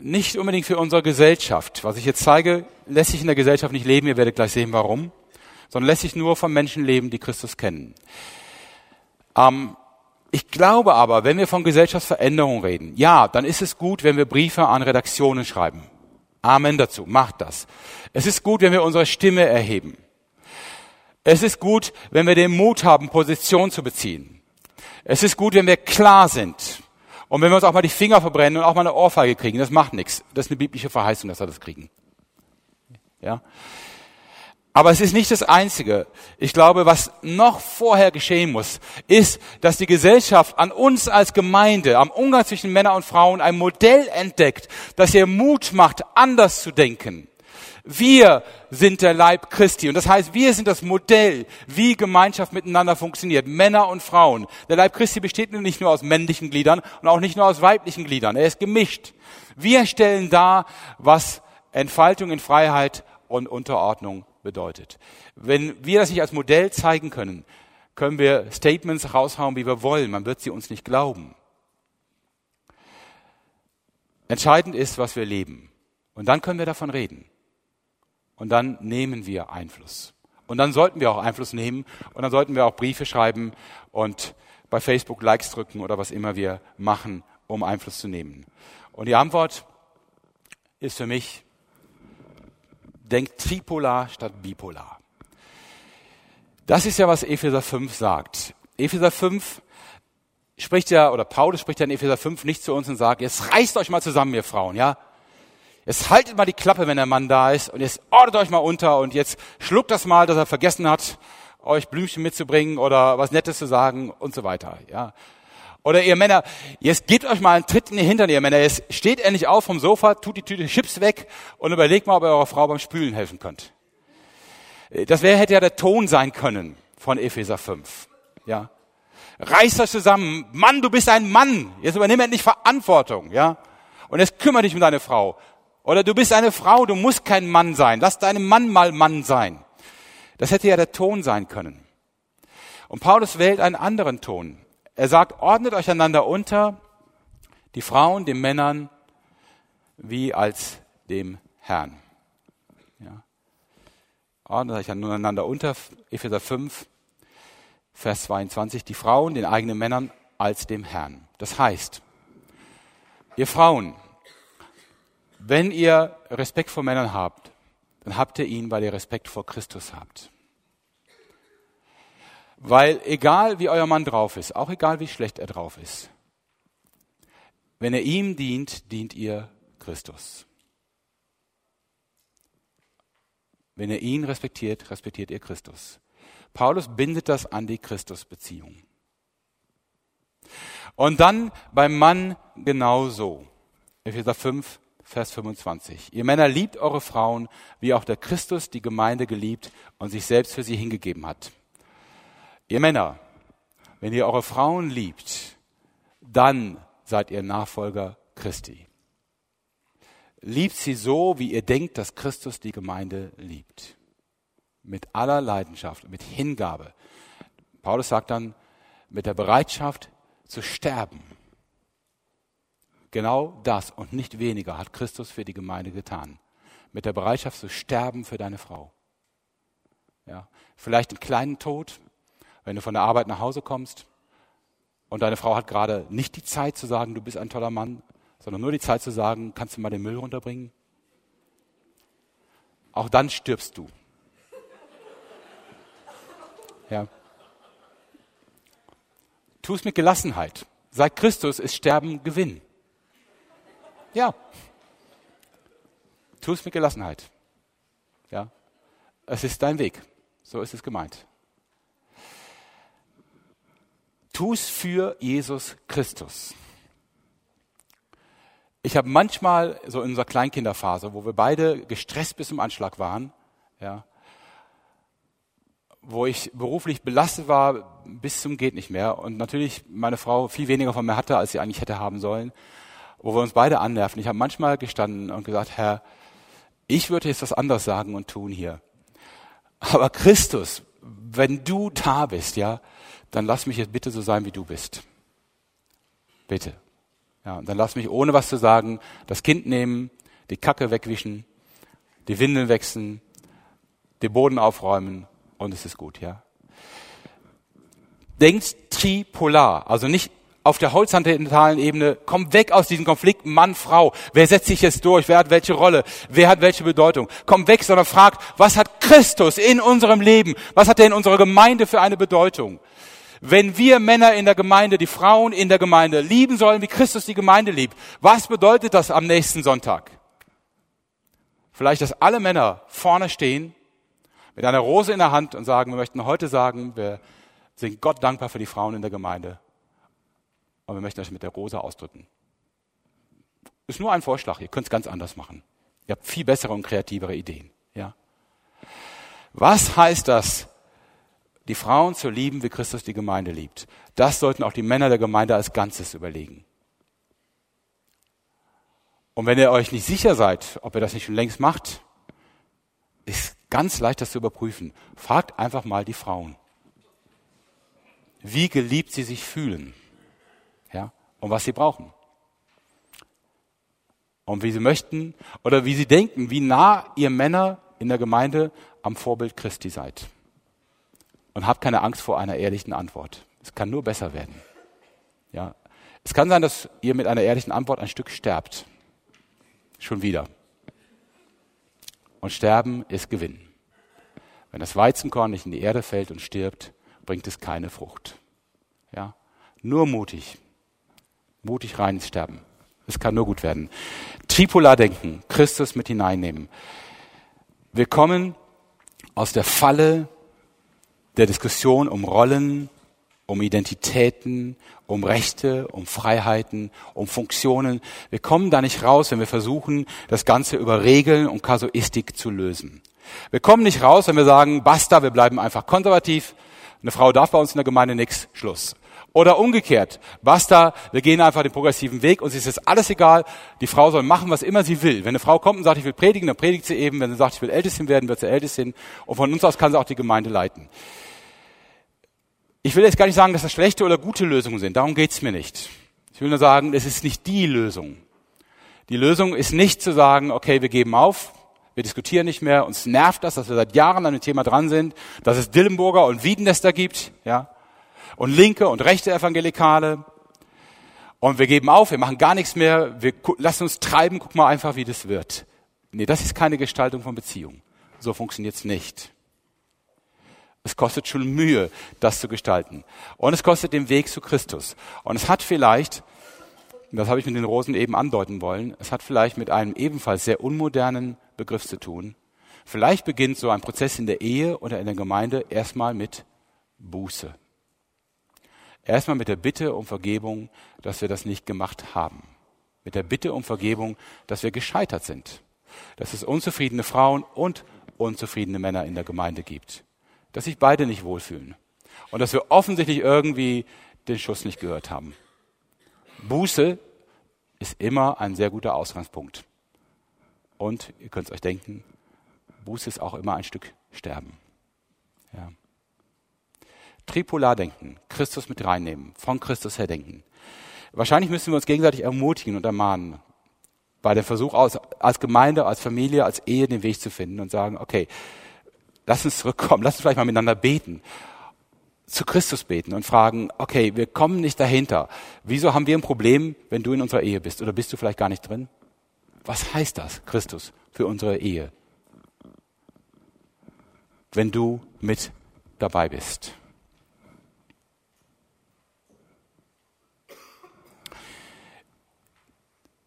Nicht unbedingt für unsere Gesellschaft. Was ich jetzt zeige, lässt sich in der Gesellschaft nicht leben. Ihr werdet gleich sehen, warum. Sondern lässt sich nur von Menschen leben, die Christus kennen. Ähm, ich glaube aber, wenn wir von Gesellschaftsveränderung reden, ja, dann ist es gut, wenn wir Briefe an Redaktionen schreiben. Amen dazu. Macht das. Es ist gut, wenn wir unsere Stimme erheben. Es ist gut, wenn wir den Mut haben, Position zu beziehen. Es ist gut, wenn wir klar sind. Und wenn wir uns auch mal die Finger verbrennen und auch mal eine Ohrfeige kriegen, das macht nichts. Das ist eine biblische Verheißung, dass wir das kriegen. Ja? Aber es ist nicht das Einzige. Ich glaube, was noch vorher geschehen muss, ist, dass die Gesellschaft an uns als Gemeinde, am Umgang zwischen Männern und Frauen ein Modell entdeckt, das ihr Mut macht, anders zu denken. Wir sind der Leib Christi. Und das heißt, wir sind das Modell, wie Gemeinschaft miteinander funktioniert. Männer und Frauen. Der Leib Christi besteht nicht nur aus männlichen Gliedern und auch nicht nur aus weiblichen Gliedern. Er ist gemischt. Wir stellen dar, was Entfaltung in Freiheit und Unterordnung bedeutet. Wenn wir das nicht als Modell zeigen können, können wir Statements raushauen, wie wir wollen. Man wird sie uns nicht glauben. Entscheidend ist, was wir leben. Und dann können wir davon reden. Und dann nehmen wir Einfluss. Und dann sollten wir auch Einfluss nehmen. Und dann sollten wir auch Briefe schreiben und bei Facebook Likes drücken oder was immer wir machen, um Einfluss zu nehmen. Und die Antwort ist für mich denkt tripolar statt bipolar. Das ist ja, was Epheser 5 sagt. Epheser 5 spricht ja, oder Paulus spricht ja in Epheser 5 nicht zu uns und sagt, jetzt reißt euch mal zusammen, ihr Frauen, ja. Jetzt haltet mal die Klappe, wenn der Mann da ist, und jetzt ordnet euch mal unter und jetzt schluckt das mal, dass er vergessen hat, euch Blümchen mitzubringen oder was Nettes zu sagen und so weiter, ja. Oder ihr Männer, jetzt gebt euch mal einen Tritt in die Hintern, ihr Männer. Jetzt steht endlich auf vom Sofa, tut die Tüte Chips weg und überlegt mal, ob ihr eurer Frau beim Spülen helfen könnt. Das wäre, hätte ja der Ton sein können von Epheser 5. Ja. Reiß euch zusammen. Mann, du bist ein Mann. Jetzt übernimm endlich Verantwortung, ja. Und jetzt kümmere dich um deine Frau. Oder du bist eine Frau, du musst kein Mann sein. Lass deinem Mann mal Mann sein. Das hätte ja der Ton sein können. Und Paulus wählt einen anderen Ton. Er sagt, ordnet euch einander unter, die Frauen den Männern wie als dem Herrn. Ja. Ordnet euch einander unter, Epheser 5, Vers 22, die Frauen den eigenen Männern als dem Herrn. Das heißt, ihr Frauen, wenn ihr Respekt vor Männern habt, dann habt ihr ihn, weil ihr Respekt vor Christus habt. Weil egal wie euer Mann drauf ist, auch egal wie schlecht er drauf ist, wenn er ihm dient, dient ihr Christus. Wenn ihr ihn respektiert, respektiert ihr Christus. Paulus bindet das an die Christusbeziehung. Und dann beim Mann genauso. Epheser 5, Vers 25. Ihr Männer liebt eure Frauen, wie auch der Christus die Gemeinde geliebt und sich selbst für sie hingegeben hat. Ihr Männer, wenn ihr eure Frauen liebt, dann seid ihr Nachfolger Christi. Liebt sie so, wie ihr denkt, dass Christus die Gemeinde liebt mit aller Leidenschaft, mit Hingabe. Paulus sagt dann, mit der Bereitschaft zu sterben. Genau das und nicht weniger hat Christus für die Gemeinde getan. Mit der Bereitschaft zu sterben für deine Frau. Ja, vielleicht einen kleinen Tod, wenn du von der Arbeit nach Hause kommst und deine Frau hat gerade nicht die Zeit zu sagen, du bist ein toller Mann, sondern nur die Zeit zu sagen, kannst du mal den Müll runterbringen? Auch dann stirbst du. (laughs) Ja. Tu es mit Gelassenheit. Seit Christus ist Sterben Gewinn. Ja. Tu es mit Gelassenheit. Ja. Es ist dein Weg. So ist es gemeint. Tu es für Jesus Christus. Ich habe manchmal so in unserer Kleinkinderphase, wo wir beide gestresst bis zum Anschlag waren, ja, wo ich beruflich belastet war bis zum geht nicht mehr und natürlich meine Frau viel weniger von mir hatte, als sie eigentlich hätte haben sollen, wo wir uns beide annerven. Ich habe manchmal gestanden und gesagt, Herr, ich würde jetzt was anderes sagen und tun hier. Aber Christus, wenn du da bist, ja, dann lass mich jetzt bitte so sein, wie du bist. Bitte. Ja, und dann lass mich ohne was zu sagen das Kind nehmen, die Kacke wegwischen, die Windeln wechseln, den Boden aufräumen und es ist gut, ja. Denkt tripolar, also nicht auf der horizontalen Ebene, komm weg aus diesem Konflikt Mann, Frau. Wer setzt sich jetzt durch? Wer hat welche Rolle? Wer hat welche Bedeutung? Komm weg, sondern fragt, was hat Christus in unserem Leben? Was hat er in unserer Gemeinde für eine Bedeutung? Wenn wir Männer in der Gemeinde die Frauen in der Gemeinde lieben sollen, wie Christus die Gemeinde liebt, was bedeutet das am nächsten Sonntag? Vielleicht, dass alle Männer vorne stehen mit einer Rose in der Hand und sagen, wir möchten heute sagen, wir sind Gott dankbar für die Frauen in der Gemeinde. Und wir möchten das mit der Rose ausdrücken. Ist nur ein Vorschlag, ihr könnt es ganz anders machen. Ihr habt viel bessere und kreativere Ideen. Ja? Was heißt das, die Frauen zu lieben, wie Christus die Gemeinde liebt? Das sollten auch die Männer der Gemeinde als Ganzes überlegen. Und wenn ihr euch nicht sicher seid, ob ihr das nicht schon längst macht, ist ganz leicht, das zu überprüfen. Fragt einfach mal die Frauen, wie geliebt sie sich fühlen, ja, und was sie brauchen. Und wie sie möchten oder wie sie denken, wie nah ihr Männer in der Gemeinde am Vorbild Christi seid. Und habt keine Angst vor einer ehrlichen Antwort. Es kann nur besser werden. Ja. Es kann sein, dass ihr mit einer ehrlichen Antwort ein Stück sterbt. Schon wieder. Und Sterben ist Gewinn. Wenn das Weizenkorn nicht in die Erde fällt und stirbt, bringt es keine Frucht. Ja? Nur mutig. Mutig rein ins Sterben. Es kann nur gut werden. Tripolar denken, Christus mit hineinnehmen. Wir kommen aus der Falle der Diskussion um Rollen, um Identitäten, um Rechte, um Freiheiten, um Funktionen. Wir kommen da nicht raus, wenn wir versuchen, das Ganze über Regeln und Kasuistik zu lösen. Wir kommen nicht raus, wenn wir sagen, basta, wir bleiben einfach konservativ, Eine Frau darf bei uns in der Gemeinde nichts, Schluss. Oder umgekehrt, basta, wir gehen einfach den progressiven Weg, uns ist jetzt alles egal, die Frau soll machen, was immer sie will. Wenn eine Frau kommt und sagt, ich will predigen, dann predigt sie eben. Wenn sie sagt, ich will Ältestin werden, wird sie Ältestin. Und von uns aus kann sie auch die Gemeinde leiten. Ich will jetzt gar nicht sagen, dass das schlechte oder gute Lösungen sind, darum geht's mir nicht. Ich will nur sagen, es ist nicht die Lösung. Die Lösung ist nicht zu sagen, okay, wir geben auf, wir diskutieren nicht mehr, uns nervt das, dass wir seit Jahren an dem Thema dran sind, dass es Dillenburger und Wiedenester gibt, ja, und linke und rechte Evangelikale. Und wir geben auf, wir machen gar nichts mehr, wir lassen uns treiben, guck mal einfach, wie das wird. Nee, das ist keine Gestaltung von Beziehung. So funktioniert's nicht. Es kostet schon Mühe, das zu gestalten. Und es kostet den Weg zu Christus. Und es hat vielleicht, das habe ich mit den Rosen eben andeuten wollen, es hat vielleicht mit einem ebenfalls sehr unmodernen Begriff zu tun. Vielleicht beginnt so ein Prozess in der Ehe oder in der Gemeinde erstmal mit Buße. Erstmal mit der Bitte um Vergebung, dass wir das nicht gemacht haben. Mit der Bitte um Vergebung, dass wir gescheitert sind. Dass es unzufriedene Frauen und unzufriedene Männer in der Gemeinde gibt. Dass sich beide nicht wohlfühlen. Und dass wir offensichtlich irgendwie den Schuss nicht gehört haben. Buße ist immer ein sehr guter Ausgangspunkt. Und ihr könnt es euch denken, Buße ist auch immer ein Stück Sterben. Ja. Tripolar denken, Christus mit reinnehmen, von Christus her denken. Wahrscheinlich müssen wir uns gegenseitig ermutigen und ermahnen, bei dem Versuch aus, als Gemeinde, als Familie, als Ehe den Weg zu finden und sagen, okay, lass uns zurückkommen, lass uns vielleicht mal miteinander beten, zu Christus beten und fragen, okay, wir kommen nicht dahinter. Wieso haben wir ein Problem, wenn du in unserer Ehe bist? Oder bist du vielleicht gar nicht drin? Was heißt das, Christus, für unsere Ehe? Wenn du mit dabei bist.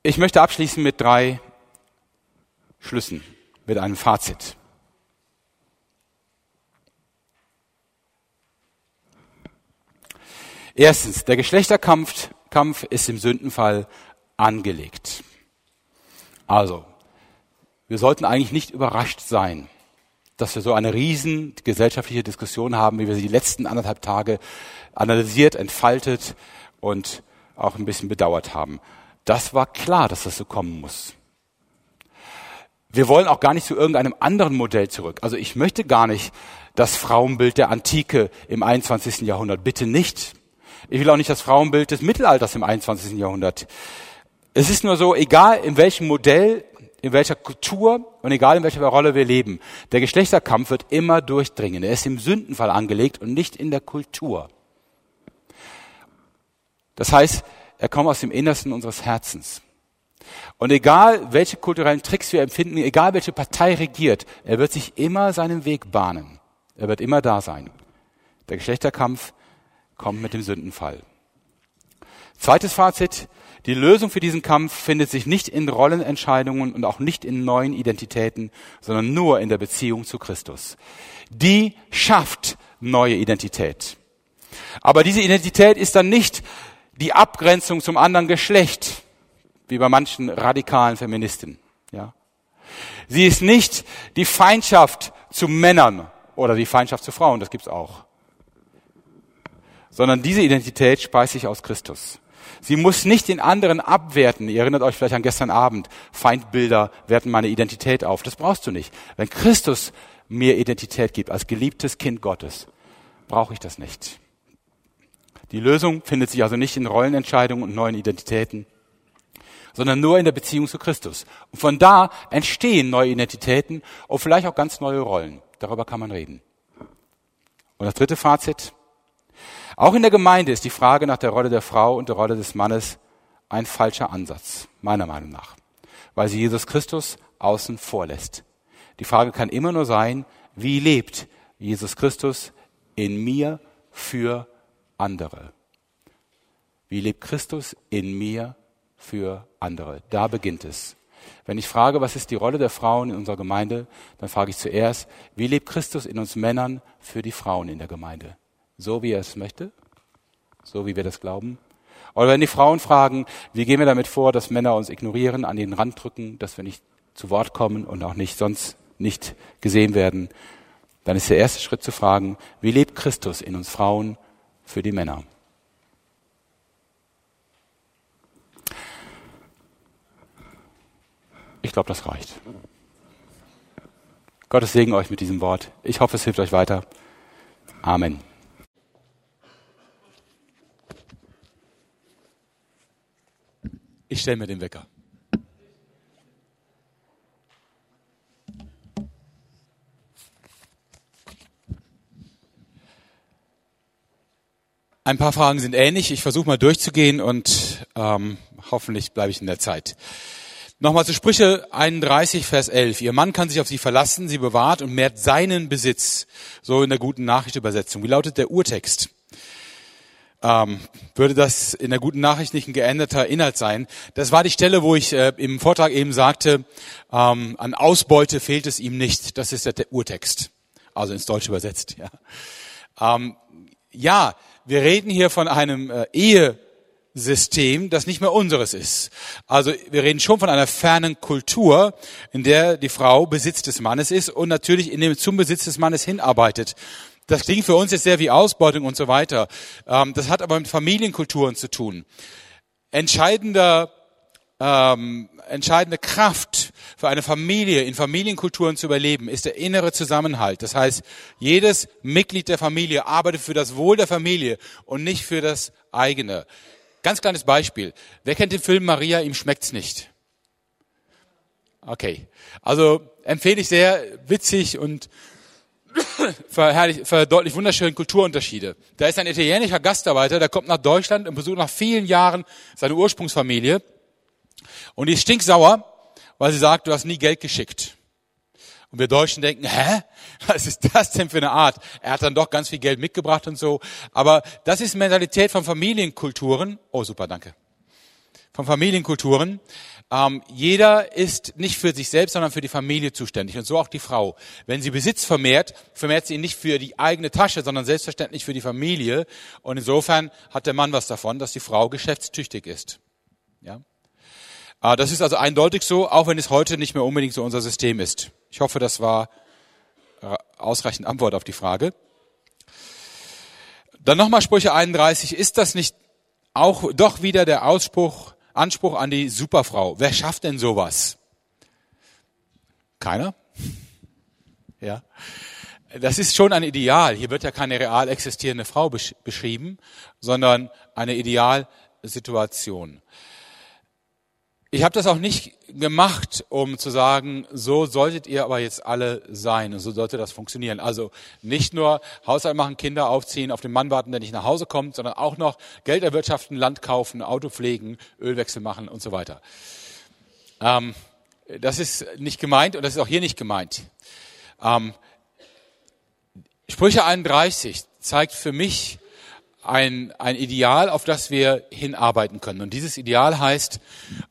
Ich möchte abschließen mit drei Schlüssen, mit einem Fazit. Erstens, der Geschlechterkampf Kampf ist im Sündenfall angelegt. Also, wir sollten eigentlich nicht überrascht sein, dass wir so eine riesen gesellschaftliche Diskussion haben, wie wir sie die letzten anderthalb Tage analysiert, entfaltet und auch ein bisschen bedauert haben. Das war klar, dass das so kommen muss. Wir wollen auch gar nicht zu irgendeinem anderen Modell zurück. Also ich möchte gar nicht das Frauenbild der Antike im 21. Jahrhundert. Bitte nicht. Ich will auch nicht das Frauenbild des Mittelalters im 21. Jahrhundert. Es ist nur so, egal in welchem Modell, in welcher Kultur und egal in welcher Rolle wir leben, der Geschlechterkampf wird immer durchdringen. Er ist im Sündenfall angelegt und nicht in der Kultur. Das heißt, er kommt aus dem Innersten unseres Herzens. Und egal, welche kulturellen Tricks wir empfinden, egal welche Partei regiert, er wird sich immer seinen Weg bahnen. Er wird immer da sein. Der Geschlechterkampf kommt mit dem Sündenfall. Zweites Fazit. Die Lösung für diesen Kampf findet sich nicht in Rollenentscheidungen und auch nicht in neuen Identitäten, sondern nur in der Beziehung zu Christus. Die schafft neue Identität. Aber diese Identität ist dann nicht die Abgrenzung zum anderen Geschlecht, wie bei manchen radikalen Feministen. Ja. Sie ist nicht die Feindschaft zu Männern oder die Feindschaft zu Frauen, das gibt's auch. Sondern diese Identität speist sich aus Christus. Sie muss nicht den anderen abwerten. Ihr erinnert euch vielleicht an gestern Abend. Feindbilder werten meine Identität auf. Das brauchst du nicht. Wenn Christus mir Identität gibt als geliebtes Kind Gottes, brauche ich das nicht. Die Lösung findet sich also nicht in Rollenentscheidungen und neuen Identitäten, sondern nur in der Beziehung zu Christus. Und von da entstehen neue Identitäten und vielleicht auch ganz neue Rollen. Darüber kann man reden. Und das dritte Fazit. Auch in der Gemeinde ist die Frage nach der Rolle der Frau und der Rolle des Mannes ein falscher Ansatz, meiner Meinung nach, weil sie Jesus Christus außen vor lässt. Die Frage kann immer nur sein, wie lebt Jesus Christus in mir für andere. Wie lebt Christus in mir für andere? Da beginnt es. Wenn ich frage, was ist die Rolle der Frauen in unserer Gemeinde, dann frage ich zuerst, wie lebt Christus in uns Männern für die Frauen in der Gemeinde? So wie er es möchte? So wie wir das glauben? Oder wenn die Frauen fragen, wie gehen wir damit vor, dass Männer uns ignorieren, an den Rand drücken, dass wir nicht zu Wort kommen und auch nicht sonst nicht gesehen werden? dann ist der erste Schritt zu fragen, wie lebt Christus in uns Frauen für die Männer? Ich glaube, das reicht. Gottes Segen euch mit diesem Wort. Ich hoffe, es hilft euch weiter. Amen. Ich stelle mir den Wecker. Ein paar Fragen sind ähnlich. Ich versuche mal durchzugehen und ähm, hoffentlich bleibe ich in der Zeit. Nochmal zu Sprüche 31, Vers 11. Ihr Mann kann sich auf sie verlassen, sie bewahrt und mehrt seinen Besitz. So in der guten Nachrichtübersetzung. Wie lautet der Urtext? Ähm, würde das in der guten Nachricht nicht ein geänderter Inhalt sein? Das war die Stelle, wo ich äh, im Vortrag eben sagte, ähm, an Ausbeute fehlt es ihm nicht. Das ist der, Urtext. Also ins Deutsche übersetzt. Ja. Ähm, ja, wir reden hier von einem äh, Ehesystem, das nicht mehr unseres ist. Also wir reden schon von einer fernen Kultur, in der die Frau Besitz des Mannes ist und natürlich in dem zum Besitz des Mannes hinarbeitet. Das klingt für uns jetzt sehr wie Ausbeutung und so weiter. Ähm, das hat aber mit Familienkulturen zu tun. Entscheidender ähm, entscheidende Kraft für eine Familie in Familienkulturen zu überleben, ist der innere Zusammenhalt. Das heißt, jedes Mitglied der Familie arbeitet für das Wohl der Familie und nicht für das eigene. Ganz kleines Beispiel. Wer kennt den Film Maria, ihm schmeckt's nicht? Okay. Also empfehle ich sehr, witzig und verdeutlicht wunderschöne Kulturunterschiede. Da ist ein italienischer Gastarbeiter, der kommt nach Deutschland und besucht nach vielen Jahren seine Ursprungsfamilie und die ist stinksauer, weil sie sagt, du hast nie Geld geschickt. Und wir Deutschen denken, hä? Was ist das denn für eine Art? Er hat dann doch ganz viel Geld mitgebracht und so. Aber das ist Mentalität von Familienkulturen. Oh, super, danke. Von Familienkulturen. Ähm, jeder ist nicht für sich selbst, sondern für die Familie zuständig. Und so auch die Frau. Wenn sie Besitz vermehrt, vermehrt sie ihn nicht für die eigene Tasche, sondern selbstverständlich für die Familie. Und insofern hat der Mann was davon, dass die Frau geschäftstüchtig ist. Ja? Ah, das ist also eindeutig so, auch wenn es heute nicht mehr unbedingt so unser System ist. Ich hoffe, das war äh, ausreichend Antwort auf die Frage. Dann nochmal Sprüche 31. Ist das nicht auch doch wieder der Ausspruch, Anspruch an die Superfrau? Wer schafft denn sowas? Keiner? (laughs) Ja. Das ist schon ein Ideal. Hier wird ja keine real existierende Frau beschrieben, sondern eine Idealsituation. Ich habe das auch nicht gemacht, um zu sagen, so solltet ihr aber jetzt alle sein und so sollte das funktionieren. Also nicht nur Haushalt machen, Kinder aufziehen, auf den Mann warten, der nicht nach Hause kommt, sondern auch noch Geld erwirtschaften, Land kaufen, Auto pflegen, Ölwechsel machen und so weiter. Ähm, das ist nicht gemeint und das ist auch hier nicht gemeint. Ähm, Sprüche 31 zeigt für mich ein, ein Ideal, auf das wir hinarbeiten können. Und dieses Ideal heißt,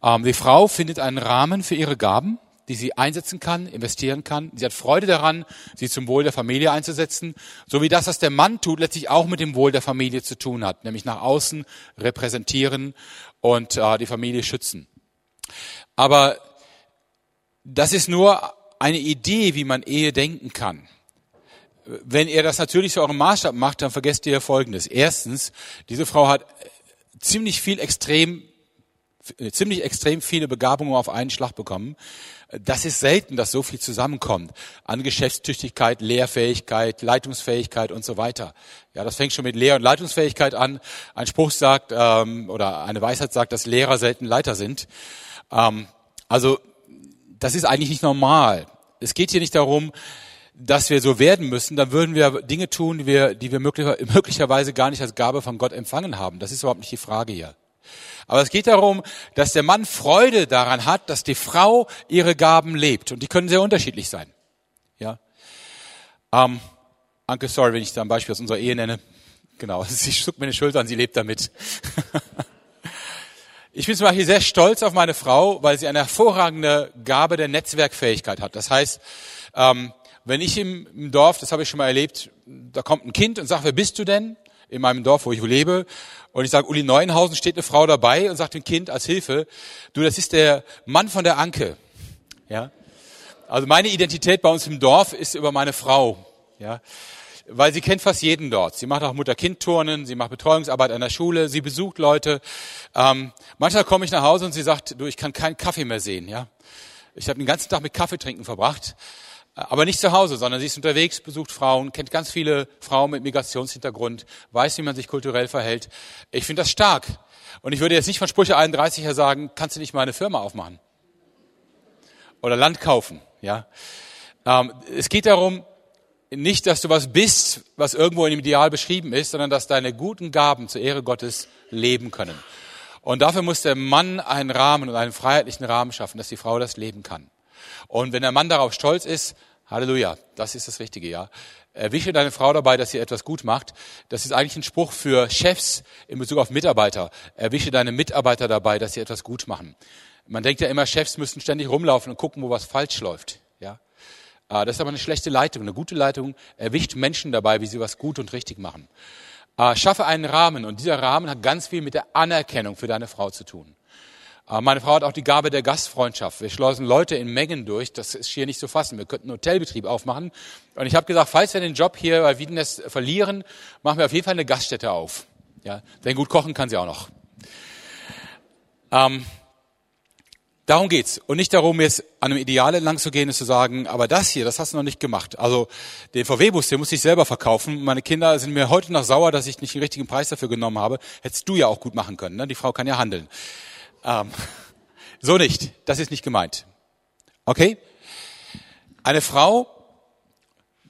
ähm, die Frau findet einen Rahmen für ihre Gaben, die sie einsetzen kann, investieren kann. Sie hat Freude daran, sie zum Wohl der Familie einzusetzen, so wie das, was der Mann tut, letztlich auch mit dem Wohl der Familie zu tun hat, nämlich nach außen repräsentieren und äh, die Familie schützen. Aber das ist nur eine Idee, wie man Ehe denken kann wenn ihr das natürlich zu eurem Maßstab macht, dann vergesst ihr Folgendes. Erstens, diese Frau hat ziemlich viel extrem, ziemlich extrem viele Begabungen auf einen Schlag bekommen. Das ist selten, dass so viel zusammenkommt an Geschäftstüchtigkeit, Lehrfähigkeit, Leitungsfähigkeit und so weiter. Ja, das fängt schon mit Lehr- und Leitungsfähigkeit an. Ein Spruch sagt ähm, oder eine Weisheit sagt, dass Lehrer selten Leiter sind. Ähm, also das ist eigentlich nicht normal. Es geht hier nicht darum, dass wir so werden müssen, dann würden wir Dinge tun, die wir, die wir (laughs) möglicherweise gar nicht als Gabe von Gott empfangen haben. Das ist überhaupt nicht die Frage hier. Aber es geht darum, dass der Mann Freude daran hat, dass die Frau ihre Gaben lebt. Und die können sehr unterschiedlich sein. Ja. Ähm, Anke, sorry, wenn ich da ein Beispiel aus unserer Ehe nenne. Genau, (laughs) sie zuckt mir die Schulter an, sie lebt damit. (laughs) ich bin zum Beispiel sehr stolz auf meine Frau, weil sie eine hervorragende Gabe der Netzwerkfähigkeit hat. Das heißt, ähm, wenn ich im, Dorf, das habe ich schon mal erlebt, da kommt ein Kind und sagt, wer bist du denn? In meinem Dorf, wo ich lebe. Und ich sage, Uli Neuenhausen steht eine Frau dabei und sagt dem Kind als Hilfe, du, das ist der Mann von der Anke. Ja. Also meine Identität bei uns im Dorf ist über meine Frau Ja, weil sie kennt fast jeden dort. Sie macht auch Mutter-Kind-Turnen, sie macht Betreuungsarbeit an der Schule, sie besucht Leute. Ähm, manchmal komme ich nach Hause und sie sagt, du, ich kann keinen Kaffee mehr sehen. Ja, ich habe den ganzen Tag mit Kaffee trinken verbracht, aber nicht zu Hause, sondern sie ist unterwegs, besucht Frauen, kennt ganz viele Frauen mit Migrationshintergrund, weiß, wie man sich kulturell verhält. Ich finde das stark. Und ich würde jetzt nicht von Sprüche 31 her sagen, kannst du nicht mal eine Firma aufmachen? Oder Land kaufen, ja. Ähm, es geht darum, nicht, dass du was bist, was irgendwo in dem Ideal beschrieben ist, sondern dass deine guten Gaben zur Ehre Gottes leben können. Und dafür muss der Mann einen Rahmen und einen freiheitlichen Rahmen schaffen, dass die Frau das leben kann. Und wenn der Mann darauf stolz ist, Halleluja, das ist das Richtige, ja. Erwische deine Frau dabei, dass sie etwas gut macht. Das ist eigentlich ein Spruch für Chefs in Bezug auf Mitarbeiter. Erwische deine Mitarbeiter dabei, dass sie etwas gut machen. Man denkt ja immer, Chefs müssen ständig rumlaufen und gucken, wo was falsch läuft, ja. Ah, das ist aber eine schlechte Leitung. Eine gute Leitung erwischt Menschen dabei, wie sie was gut und richtig machen. Schaffe einen Rahmen und dieser Rahmen hat ganz viel mit der Anerkennung für deine Frau zu tun. Ah, meine Frau hat auch die Gabe der Gastfreundschaft. Wir schleusen Leute in Mengen durch. Das ist hier nicht zu fassen. Wir könnten einen Hotelbetrieb aufmachen. Und ich habe gesagt, falls wir den Job hier bei Wiedenest verlieren, machen wir auf jeden Fall eine Gaststätte auf. Ja, denn gut kochen kann sie auch noch. Ähm, Darum geht's und nicht darum, jetzt an einem Ideal entlang zu gehen und zu sagen, aber das hier, das hast du noch nicht gemacht. Also den VW-Bus, den muss ich selber verkaufen. Meine Kinder sind mir heute noch sauer, dass ich nicht den richtigen Preis dafür genommen habe. Hättest du ja auch gut machen können. Ne? Die Frau kann ja handeln. Ähm, (laughs) so nicht. Das ist nicht gemeint. Okay? Eine Frau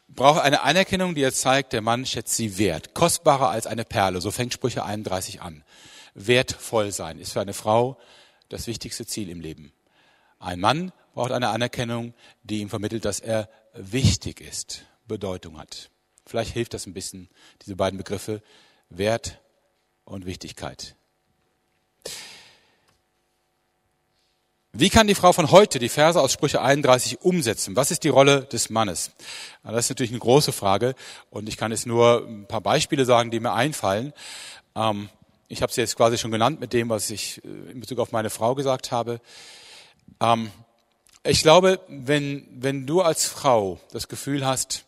braucht eine Anerkennung, die ihr zeigt, der Mann schätzt sie wert. Kostbarer als eine Perle. So fängt Sprüche 31 an. Wertvoll sein ist für eine Frau das wichtigste Ziel im Leben. Ein Mann braucht eine Anerkennung, die ihm vermittelt, dass er wichtig ist, Bedeutung hat. Vielleicht hilft das ein bisschen, diese beiden Begriffe Wert und Wichtigkeit. Wie kann die Frau von heute die Verse aus Sprüche 31 umsetzen? Was ist die Rolle des Mannes? Das ist natürlich eine große Frage und ich kann jetzt nur ein paar Beispiele sagen, die mir einfallen. Ähm, ich habe es jetzt quasi schon genannt mit dem, was ich äh, in Bezug auf meine Frau gesagt habe. Ähm, ich glaube, wenn, wenn du als Frau das Gefühl hast,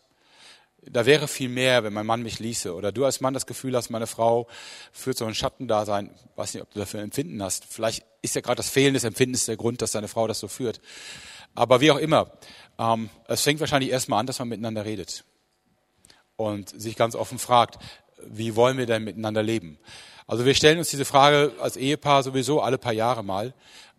da wäre viel mehr, wenn mein Mann mich ließe, oder du als Mann das Gefühl hast, meine Frau führt so ein Schattendasein, weiß nicht, ob du dafür ein Empfinden hast. Vielleicht ist ja gerade das Fehlen des Empfindens der Grund, dass deine Frau das so führt. Aber wie auch immer, ähm, es fängt wahrscheinlich erstmal an, dass man miteinander redet und sich ganz offen fragt, wie wollen wir denn miteinander leben? Also wir stellen uns diese Frage als Ehepaar sowieso alle paar Jahre mal.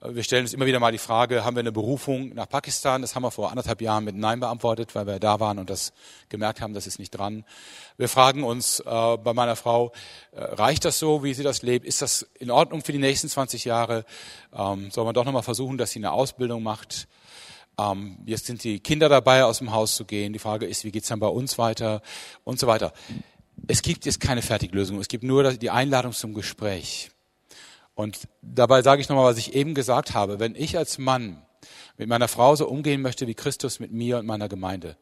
Wir stellen uns immer wieder mal die Frage, haben wir eine Berufung nach Pakistan? Das haben wir vor anderthalb Jahren mit Nein beantwortet, weil wir da waren und das gemerkt haben, das ist nicht dran. Wir fragen uns äh, bei meiner Frau, äh, reicht das so, wie sie das lebt? Ist das in Ordnung für die nächsten 20 Jahre? Ähm, soll man doch nochmal versuchen, dass sie eine Ausbildung macht? Ähm, jetzt sind die Kinder dabei, aus dem Haus zu gehen. Die Frage ist, wie geht's dann bei uns weiter? Und so weiter es gibt jetzt keine Fertiglösung, es gibt nur die Einladung zum Gespräch. Und dabei sage ich nochmal, was ich eben gesagt habe. Wenn ich als Mann mit meiner Frau so umgehen möchte wie Christus mit mir und meiner Gemeinde,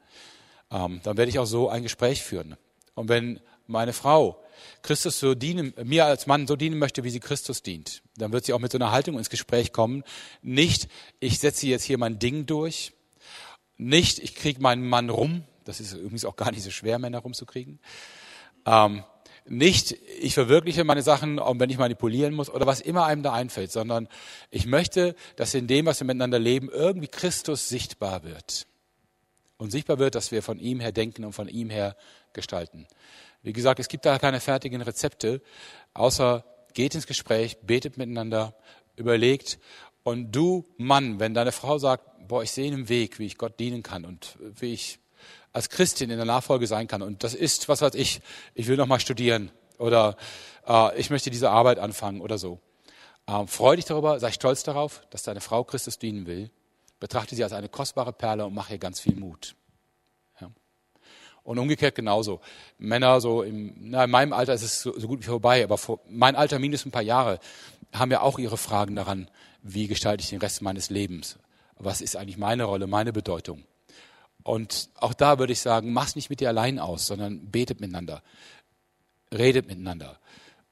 ähm, dann werde ich auch so ein Gespräch führen. Und wenn meine Frau Christus so dienen, mir als Mann so dienen möchte, wie sie Christus dient, dann wird sie auch mit so einer Haltung ins Gespräch kommen. Nicht, ich setze jetzt hier mein Ding durch. Nicht, ich kriege meinen Mann rum. Das ist übrigens auch gar nicht so schwer, Männer rumzukriegen. Ähm, nicht, ich verwirkliche meine Sachen, auch wenn ich manipulieren muss oder was immer einem da einfällt, sondern ich möchte, dass in dem, was wir miteinander leben, irgendwie Christus sichtbar wird. Und sichtbar wird, dass wir von ihm her denken und von ihm her gestalten. Wie gesagt, es gibt da keine fertigen Rezepte, außer geht ins Gespräch, betet miteinander, überlegt. Und du, Mann, wenn deine Frau sagt, boah, ich sehe einen Weg, wie ich Gott dienen kann und wie ich als Christin in der Nachfolge sein kann. Und das ist, was weiß ich, ich will noch mal studieren oder äh, ich möchte diese Arbeit anfangen oder so. Ähm, freu dich darüber, sei stolz darauf, dass deine Frau Christus dienen will. Betrachte sie als eine kostbare Perle und mache ihr ganz viel Mut. Ja. Und umgekehrt genauso. Männer so im, na, in meinem Alter ist es so, so gut wie vorbei, aber vor, mein Alter minus ein paar Jahre haben ja auch ihre Fragen daran, wie gestalte ich den Rest meines Lebens? Was ist eigentlich meine Rolle, meine Bedeutung? Und auch da würde ich sagen, mach's nicht mit dir allein aus, sondern betet miteinander, redet miteinander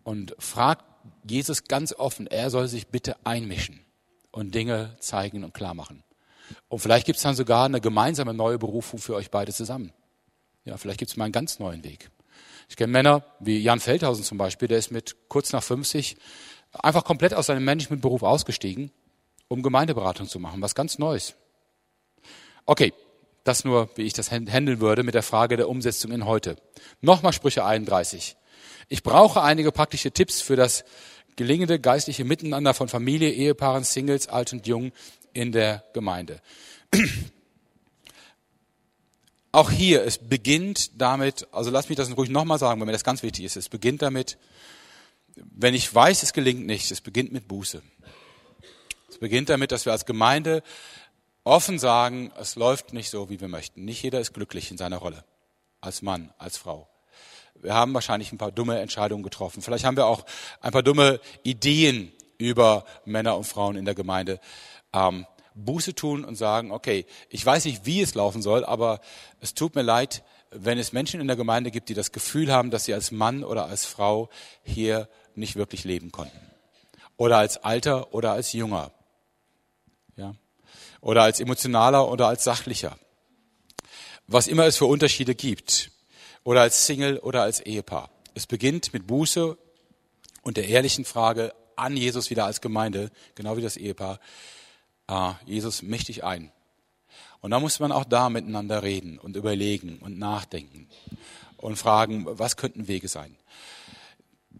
und fragt Jesus ganz offen, er soll sich bitte einmischen und Dinge zeigen und klar machen. Und vielleicht gibt's dann sogar eine gemeinsame neue Berufung für euch beide zusammen. Ja, vielleicht gibt es mal einen ganz neuen Weg. Ich kenne Männer wie Jan Feldhausen zum Beispiel, der ist mit kurz nach 50 einfach komplett aus seinem Managementberuf ausgestiegen, um Gemeindeberatung zu machen, was ganz Neues. Okay, das nur, wie ich das handeln würde mit der Frage der Umsetzung in heute. Nochmal Sprüche 31. Ich brauche einige praktische Tipps für das gelingende geistliche Miteinander von Familie, Ehepaaren, Singles, alt und jung in der Gemeinde. (clears throat) Auch hier, es beginnt damit, also lass mich das ruhig nochmal sagen, weil mir das ganz wichtig ist, es beginnt damit, wenn ich weiß, es gelingt nicht, es beginnt mit Buße. Es beginnt damit, dass wir als Gemeinde offen sagen, es läuft nicht so, wie wir möchten. Nicht jeder ist glücklich in seiner Rolle, als Mann, als Frau. Wir haben wahrscheinlich ein paar dumme Entscheidungen getroffen. Vielleicht haben wir auch ein paar dumme Ideen über Männer und Frauen in der Gemeinde. Ähm, Buße tun und sagen, okay, ich weiß nicht, wie es laufen soll, aber es tut mir leid, wenn es Menschen in der Gemeinde gibt, die das Gefühl haben, dass sie als Mann oder als Frau hier nicht wirklich leben konnten. Oder als Alter oder als Junger. Oder als emotionaler oder als sachlicher. Was immer es für Unterschiede gibt. Oder als Single oder als Ehepaar. Es beginnt mit Buße und der ehrlichen Frage an Jesus wieder als Gemeinde, genau wie das Ehepaar. Ah, Jesus, mächtig ein. Und da muss man auch da miteinander reden und überlegen und nachdenken und fragen, was könnten Wege sein.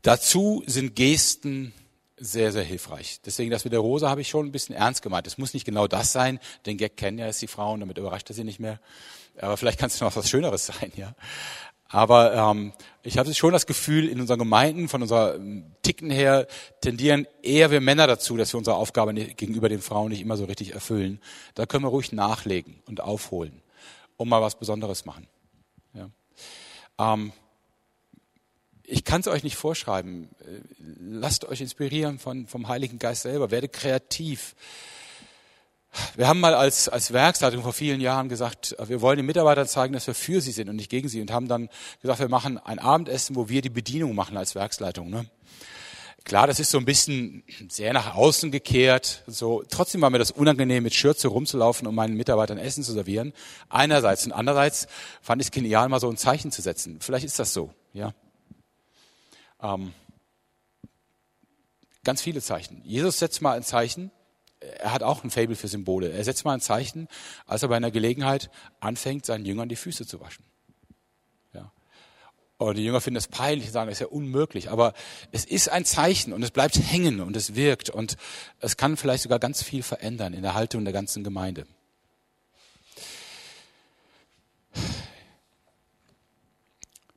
Dazu sind Gesten sehr, sehr hilfreich. Deswegen, das mit der Rose habe ich schon ein bisschen ernst gemeint. Es muss nicht genau das sein. Den Gag kennen ja jetzt die Frauen, damit überrascht er sie nicht mehr. Aber vielleicht kann es noch was Schöneres (laughs) sein, ja. Aber ähm, ich habe schon das Gefühl, in unseren Gemeinden, von unserer ähm, Ticken her, tendieren eher wir Männer dazu, dass wir unsere Aufgabe gegenüber den Frauen nicht immer so richtig erfüllen. Da können wir ruhig nachlegen und aufholen und mal was Besonderes machen. Ja. Ähm, ich kann es euch nicht vorschreiben. Äh, lasst euch inspirieren von, vom Heiligen Geist selber. Werde kreativ. Wir haben mal als, als Werksleitung vor vielen Jahren gesagt, wir wollen den Mitarbeitern zeigen, dass wir für sie sind und nicht gegen sie und haben dann gesagt, wir machen ein Abendessen, wo wir die Bedienung machen als Werksleitung. Ne? Klar, das ist so ein bisschen sehr nach außen gekehrt. So, trotzdem war mir das unangenehm, mit Schürze rumzulaufen, um meinen Mitarbeitern Essen zu servieren. Einerseits und andererseits fand ich es genial, mal so ein Zeichen zu setzen. Vielleicht ist das so, ja. Ähm, ganz viele Zeichen. Jesus setzt mal ein Zeichen. Er hat auch ein Fable für Symbole. Er setzt mal ein Zeichen, als er bei einer Gelegenheit anfängt, seinen Jüngern die Füße zu waschen. Ja. Und die Jünger finden das peinlich und sagen, das ist ja unmöglich. Aber es ist ein Zeichen und es bleibt hängen und es wirkt und es kann vielleicht sogar ganz viel verändern in der Haltung der ganzen Gemeinde.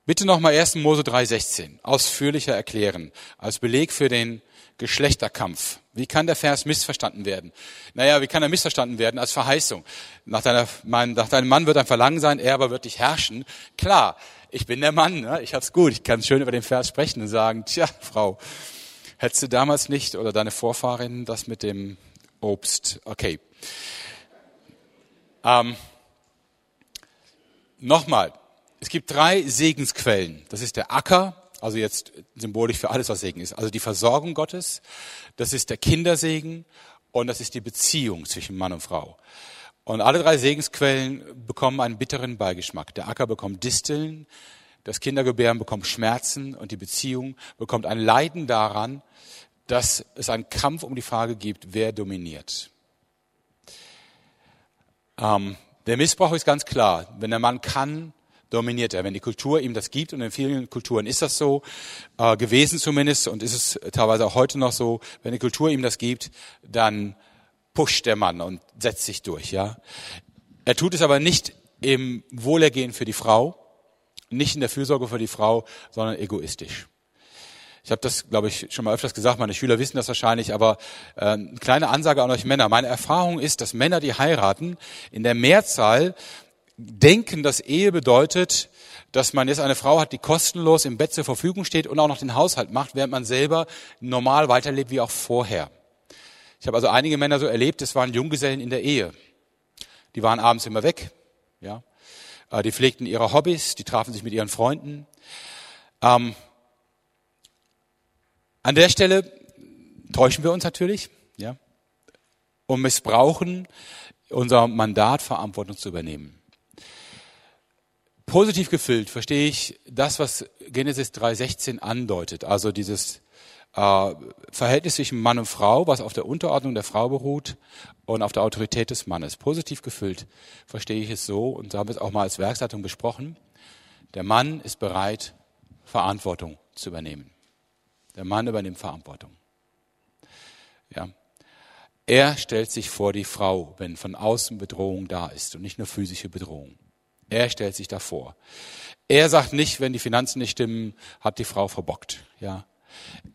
Bitte nochmal 1. Mose 3,16 ausführlicher erklären, als Beleg für den Geschlechterkampf. Wie kann der Vers missverstanden werden? Naja, wie kann er missverstanden werden als Verheißung? Nach, deiner, mein, nach deinem Mann wird ein Verlangen sein, er aber wird dich herrschen. Klar, ich bin der Mann, ne? ich hab's gut, ich kann schön über den Vers sprechen und sagen, tja, Frau, hättest du damals nicht oder deine Vorfahrin das mit dem Obst? Okay. Ähm, Nochmal, es gibt drei Segensquellen. Das ist der Acker, also jetzt symbolisch für alles, was Segen ist. Also die Versorgung Gottes, das ist der Kindersegen und das ist die Beziehung zwischen Mann und Frau. Und alle drei Segensquellen bekommen einen bitteren Beigeschmack. Der Acker bekommt Disteln, das Kindergebären bekommt Schmerzen und die Beziehung bekommt ein Leiden daran, dass es einen Kampf um die Frage gibt, wer dominiert. Ähm, der Missbrauch ist ganz klar. Wenn der Mann kann, dominiert er. Wenn die Kultur ihm das gibt, und in vielen Kulturen ist das so äh, gewesen zumindest und ist es teilweise auch heute noch so, wenn die Kultur ihm das gibt, dann pusht der Mann und setzt sich durch. Ja, Er tut es aber nicht im Wohlergehen für die Frau, nicht in der Fürsorge für die Frau, sondern egoistisch. Ich habe das, glaube ich, schon mal öfters gesagt, meine Schüler wissen das wahrscheinlich, aber äh, eine kleine Ansage an euch Männer. Meine Erfahrung ist, dass Männer, die heiraten, in der Mehrzahl denken, dass Ehe bedeutet, dass man jetzt eine Frau hat, die kostenlos im Bett zur Verfügung steht und auch noch den Haushalt macht, während man selber normal weiterlebt wie auch vorher. Ich habe also einige Männer so erlebt, es waren Junggesellen in der Ehe. Die waren abends immer weg, ja. Äh, die pflegten ihre Hobbys, die trafen sich mit ihren Freunden. Ähm, an der Stelle täuschen wir uns natürlich, ja, und missbrauchen unser Mandat, Verantwortung zu übernehmen. Positiv gefüllt verstehe ich das, was Genesis 3,16 andeutet, also dieses äh, Verhältnis zwischen Mann und Frau, was auf der Unterordnung der Frau beruht und auf der Autorität des Mannes. Positiv gefüllt verstehe ich es so, und da haben wir es auch mal als Werksleitung besprochen, der Mann ist bereit, Verantwortung zu übernehmen. Der Mann übernimmt Verantwortung. Ja. Er stellt sich vor die Frau, wenn von außen Bedrohung da ist und nicht nur physische Bedrohung. Er stellt sich davor. Er sagt nicht, wenn die Finanzen nicht stimmen, hat die Frau verbockt. Ja.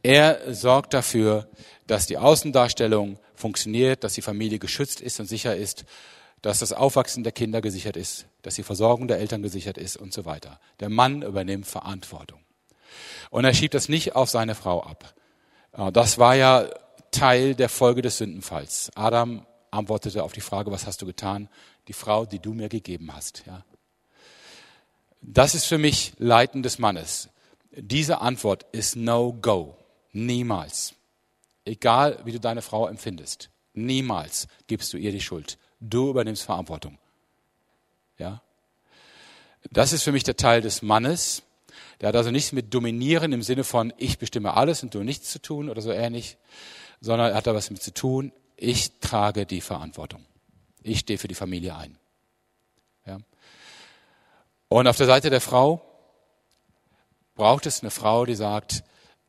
Er sorgt dafür, dass die Außendarstellung funktioniert, dass die Familie geschützt ist und sicher ist, dass das Aufwachsen der Kinder gesichert ist, dass die Versorgung der Eltern gesichert ist und so weiter. Der Mann übernimmt Verantwortung. Und er schiebt das nicht auf seine Frau ab. Äh, das war ja Teil der Folge des Sündenfalls. Adam antwortete auf die Frage, was hast du getan? Die Frau, die du mir gegeben hast. Ja. Das ist für mich Leiten des Mannes. Diese Antwort ist no go. Niemals. Egal, wie du deine Frau empfindest. Niemals gibst du ihr die Schuld. Du übernimmst Verantwortung. Ja? Das ist für mich der Teil des Mannes. Der hat also nichts mit Dominieren im Sinne von ich bestimme alles und du nichts zu tun oder so ähnlich, sondern er hat da was mit zu tun. Ich trage die Verantwortung. Ich stehe für die Familie ein. Ja? Und auf der Seite der Frau braucht es eine Frau, die sagt,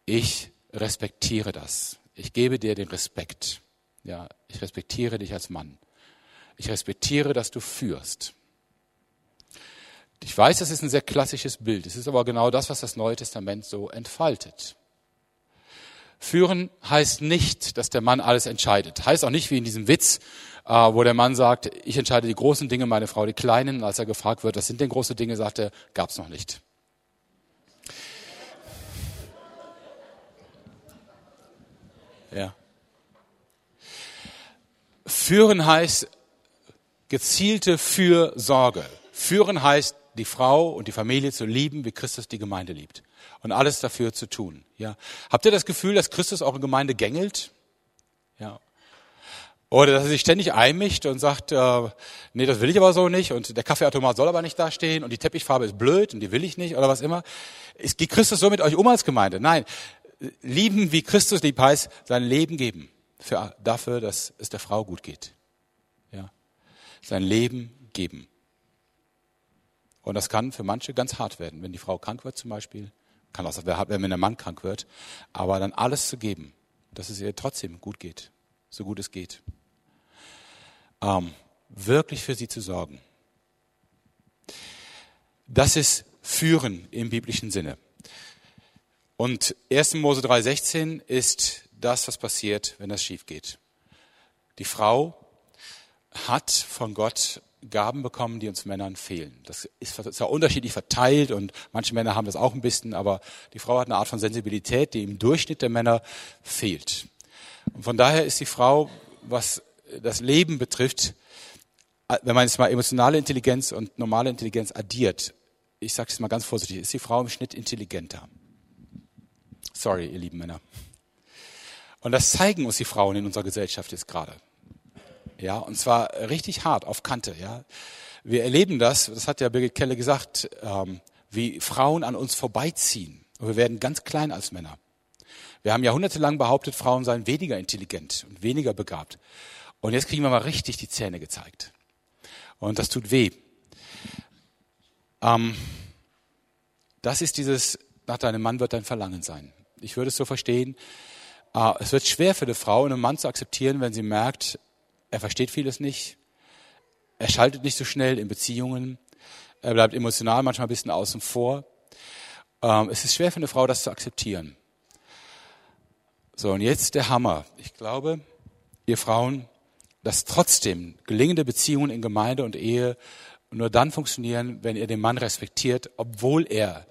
ich respektiere das. Ich gebe dir den Respekt. Ja, ich respektiere dich als Mann. Ich respektiere, dass du führst. Ich weiß, das ist ein sehr klassisches Bild. Es ist aber genau das, was das Neue Testament so entfaltet. Führen heißt nicht, dass der Mann alles entscheidet. Heißt auch nicht wie in diesem Witz, äh, wo der Mann sagt, ich entscheide die großen Dinge, meine Frau die kleinen. Als er gefragt wird, was sind denn große Dinge, sagt er, gab's noch nicht. Ja. Führen heißt gezielte Fürsorge. Führen heißt die Frau und die Familie zu lieben, wie Christus die Gemeinde liebt. Und alles dafür zu tun. Ja. Habt ihr das Gefühl, dass Christus in Gemeinde gängelt? Ja. Oder dass er sich ständig einmischt und sagt, äh, nee, das will ich aber so nicht und der Kaffeeautomat soll aber nicht da stehen und die Teppichfarbe ist blöd und die will ich nicht oder was immer. Ist, geht Christus so mit euch um als Gemeinde? Nein. Lieben, wie Christus lieb heißt, sein Leben geben für, dafür, dass es der Frau gut geht. Ja. Sein Leben geben. Und das kann für manche ganz hart werden, wenn die Frau krank wird zum Beispiel. Kann auch werden, wenn der Mann krank wird. Aber dann alles zu geben, dass es ihr trotzdem gut geht, so gut es geht. Ähm, wirklich für sie zu sorgen. Das ist Führen im biblischen Sinne. Und 1. Mose 3,16 ist das, was passiert, wenn das schief geht. Die Frau hat von Gott Gaben bekommen, die uns Männern fehlen. Das ist zwar unterschiedlich verteilt und manche Männer haben das auch ein bisschen, aber die Frau hat eine Art von Sensibilität, die im Durchschnitt der Männer fehlt. Und von daher ist die Frau, was das Leben betrifft, wenn man jetzt mal emotionale Intelligenz und normale Intelligenz addiert, ich sage es mal ganz vorsichtig, ist die Frau im Schnitt intelligenter. Sorry, ihr lieben Männer. Und das zeigen uns die Frauen in unserer Gesellschaft jetzt gerade ja, und zwar richtig hart auf Kante, ja. Wir erleben das, das hat ja Birgit Kelle gesagt, ähm, wie Frauen an uns vorbeiziehen. Und wir werden ganz klein als Männer. Wir haben jahrhundertelang behauptet, Frauen seien weniger intelligent und weniger begabt. Und jetzt kriegen wir mal richtig die Zähne gezeigt. Und das tut weh. Ähm, das ist dieses, nach deinem Mann wird dein Verlangen sein. Ich würde es so verstehen, äh, es wird schwer für eine Frau, einen Mann zu akzeptieren, wenn sie merkt, er versteht vieles nicht. Er schaltet nicht so schnell in Beziehungen. Er bleibt emotional manchmal ein bisschen außen vor. Ähm, es ist schwer für eine Frau, das zu akzeptieren. So, und jetzt der Hammer. Ich glaube, ihr Frauen, dass trotzdem gelingende Beziehungen in Gemeinde und Ehe nur dann funktionieren, wenn ihr den Mann respektiert, obwohl er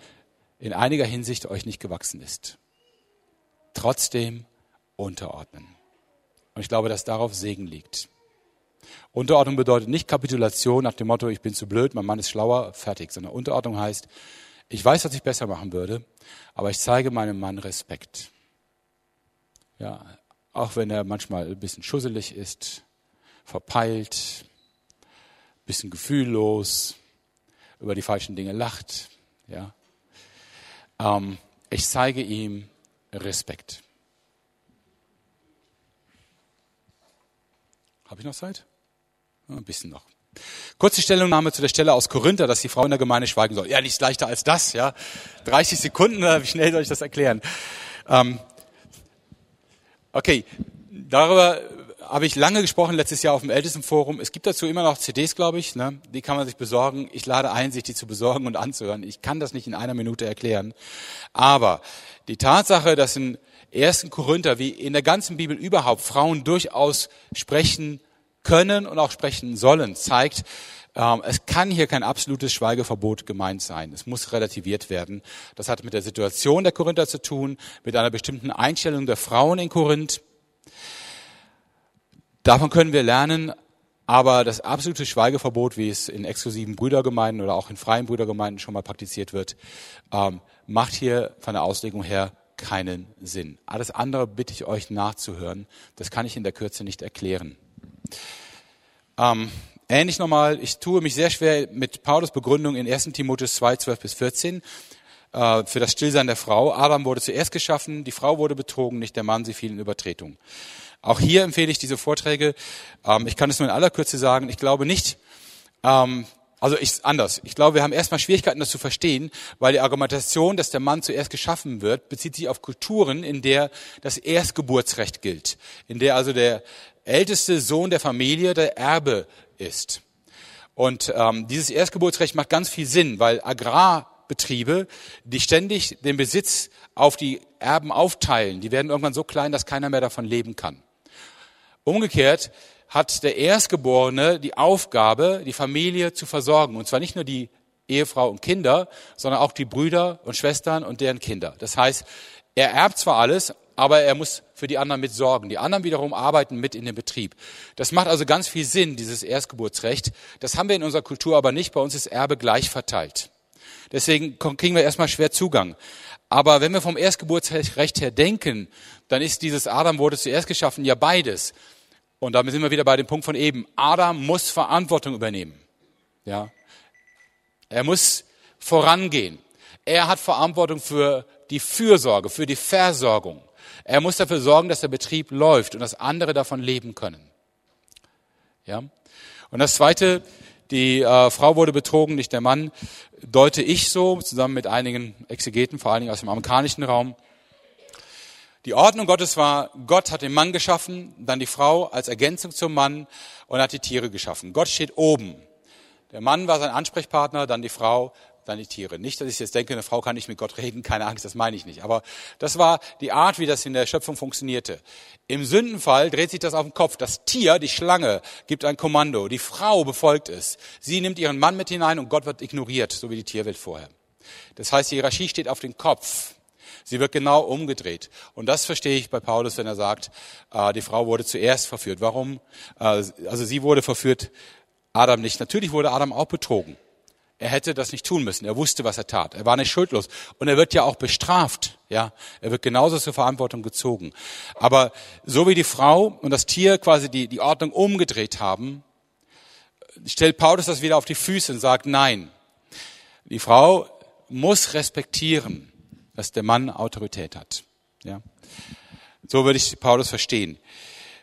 in einiger Hinsicht euch nicht gewachsen ist. Trotzdem unterordnen. Und ich glaube, dass darauf Segen liegt. Unterordnung bedeutet nicht Kapitulation nach dem Motto, ich bin zu blöd, mein Mann ist schlauer, fertig, sondern Unterordnung heißt, ich weiß, was ich besser machen würde, aber ich zeige meinem Mann Respekt. Ja, auch wenn er manchmal ein bisschen schusselig ist, verpeilt, ein bisschen gefühllos, über die falschen Dinge lacht. Ja. Ähm, ich zeige ihm Respekt. Habe ich noch Zeit? Ein bisschen noch. Kurze Stellungnahme zu der Stelle aus Korinther, dass die Frau in der Gemeinde schweigen soll. Ja, nichts leichter als das, ja. 30 Sekunden, wie schnell soll ich das erklären? Ähm, okay, darüber habe ich lange gesprochen letztes Jahr auf dem Ältestenforum. Es gibt dazu immer noch CDs, glaube ich. Ne? Die kann man sich besorgen. Ich lade ein, sich die zu besorgen und anzuhören. Ich kann das nicht in einer Minute erklären. Aber die Tatsache, dass in 1. Korinther wie in der ganzen Bibel überhaupt Frauen durchaus sprechen können und auch sprechen sollen, zeigt, ähm, es kann hier kein absolutes Schweigeverbot gemeint sein. Es muss relativiert werden. Das hat mit der Situation der Korinther zu tun, mit einer bestimmten Einstellung der Frauen in Korinth. Davon können wir lernen, aber das absolute Schweigeverbot, wie es in exklusiven Brüdergemeinden oder auch in freien Brüdergemeinden schon mal praktiziert wird, ähm, macht hier von der Auslegung her keinen Sinn. Alles andere bitte ich euch nachzuhören. Das kann ich in der Kürze nicht erklären. Ähm, ähnlich nochmal, ich tue mich sehr schwer mit Paulus Begründung in 1 Timotheus 2, 12 bis 14 äh, für das Stillsein der Frau. Adam wurde zuerst geschaffen, die Frau wurde betrogen, nicht der Mann, sie fiel in Übertretung. Auch hier empfehle ich diese Vorträge. Ähm, ich kann es nur in aller Kürze sagen, ich glaube nicht, ähm, also ich, anders. Ich glaube, wir haben erstmal Schwierigkeiten, das zu verstehen, weil die Argumentation, dass der Mann zuerst geschaffen wird, bezieht sich auf Kulturen, in der das Erstgeburtsrecht gilt, in der also der älteste Sohn der Familie der Erbe ist. Und ähm, dieses Erstgeburtsrecht macht ganz viel Sinn, weil Agrarbetriebe, die ständig den Besitz auf die Erben aufteilen, die werden irgendwann so klein, dass keiner mehr davon leben kann. Umgekehrt hat der Erstgeborene die Aufgabe, die Familie zu versorgen. Und zwar nicht nur die Ehefrau und Kinder, sondern auch die Brüder und Schwestern und deren Kinder. Das heißt, er erbt zwar alles, aber er muss für die anderen mit sorgen. Die anderen wiederum arbeiten mit in dem Betrieb. Das macht also ganz viel Sinn, dieses Erstgeburtsrecht. Das haben wir in unserer Kultur aber nicht. Bei uns ist Erbe gleich verteilt. Deswegen kriegen wir erstmal schwer Zugang. Aber wenn wir vom Erstgeburtsrecht her denken, dann ist dieses Adam wurde zuerst geschaffen ja beides. Und damit sind wir wieder bei dem Punkt von eben. Adam muss Verantwortung übernehmen. Ja. Er muss vorangehen. Er hat Verantwortung für die Fürsorge, für die Versorgung. Er muss dafür sorgen, dass der Betrieb läuft und dass andere davon leben können. Ja. Und das zweite, die äh, Frau wurde betrogen, nicht der Mann, deute ich so, zusammen mit einigen Exegeten, vor allen Dingen aus dem amerikanischen Raum. Die Ordnung Gottes war, Gott hat den Mann geschaffen, dann die Frau als Ergänzung zum Mann und hat die Tiere geschaffen. Gott steht oben. Der Mann war sein Ansprechpartner, dann die Frau, dann die Tiere. Nicht, dass ich jetzt denke, eine Frau kann nicht mit Gott reden, keine Angst, das meine ich nicht. Aber das war die Art, wie das in der Schöpfung funktionierte. Im Sündenfall dreht sich das auf den Kopf. Das Tier, die Schlange, gibt ein Kommando. Die Frau befolgt es. Sie nimmt ihren Mann mit hinein und Gott wird ignoriert, so wie die Tierwelt vorher. Das heißt, die Hierarchie steht auf den Kopf. Sie wird genau umgedreht. Und das verstehe ich bei Paulus, wenn er sagt, äh, die Frau wurde zuerst verführt. Warum? Äh, also sie wurde verführt, Adam nicht. Natürlich wurde Adam auch betrogen. Er hätte das nicht tun müssen. Er wusste, was er tat. Er war nicht schuldlos. Und er wird ja auch bestraft. Ja, er wird genauso zur Verantwortung gezogen. Aber so wie die Frau und das Tier quasi die, die Ordnung umgedreht haben, stellt Paulus das wieder auf die Füße und sagt, nein, die Frau muss respektieren, dass der Mann Autorität hat. Ja? So würde ich Paulus verstehen.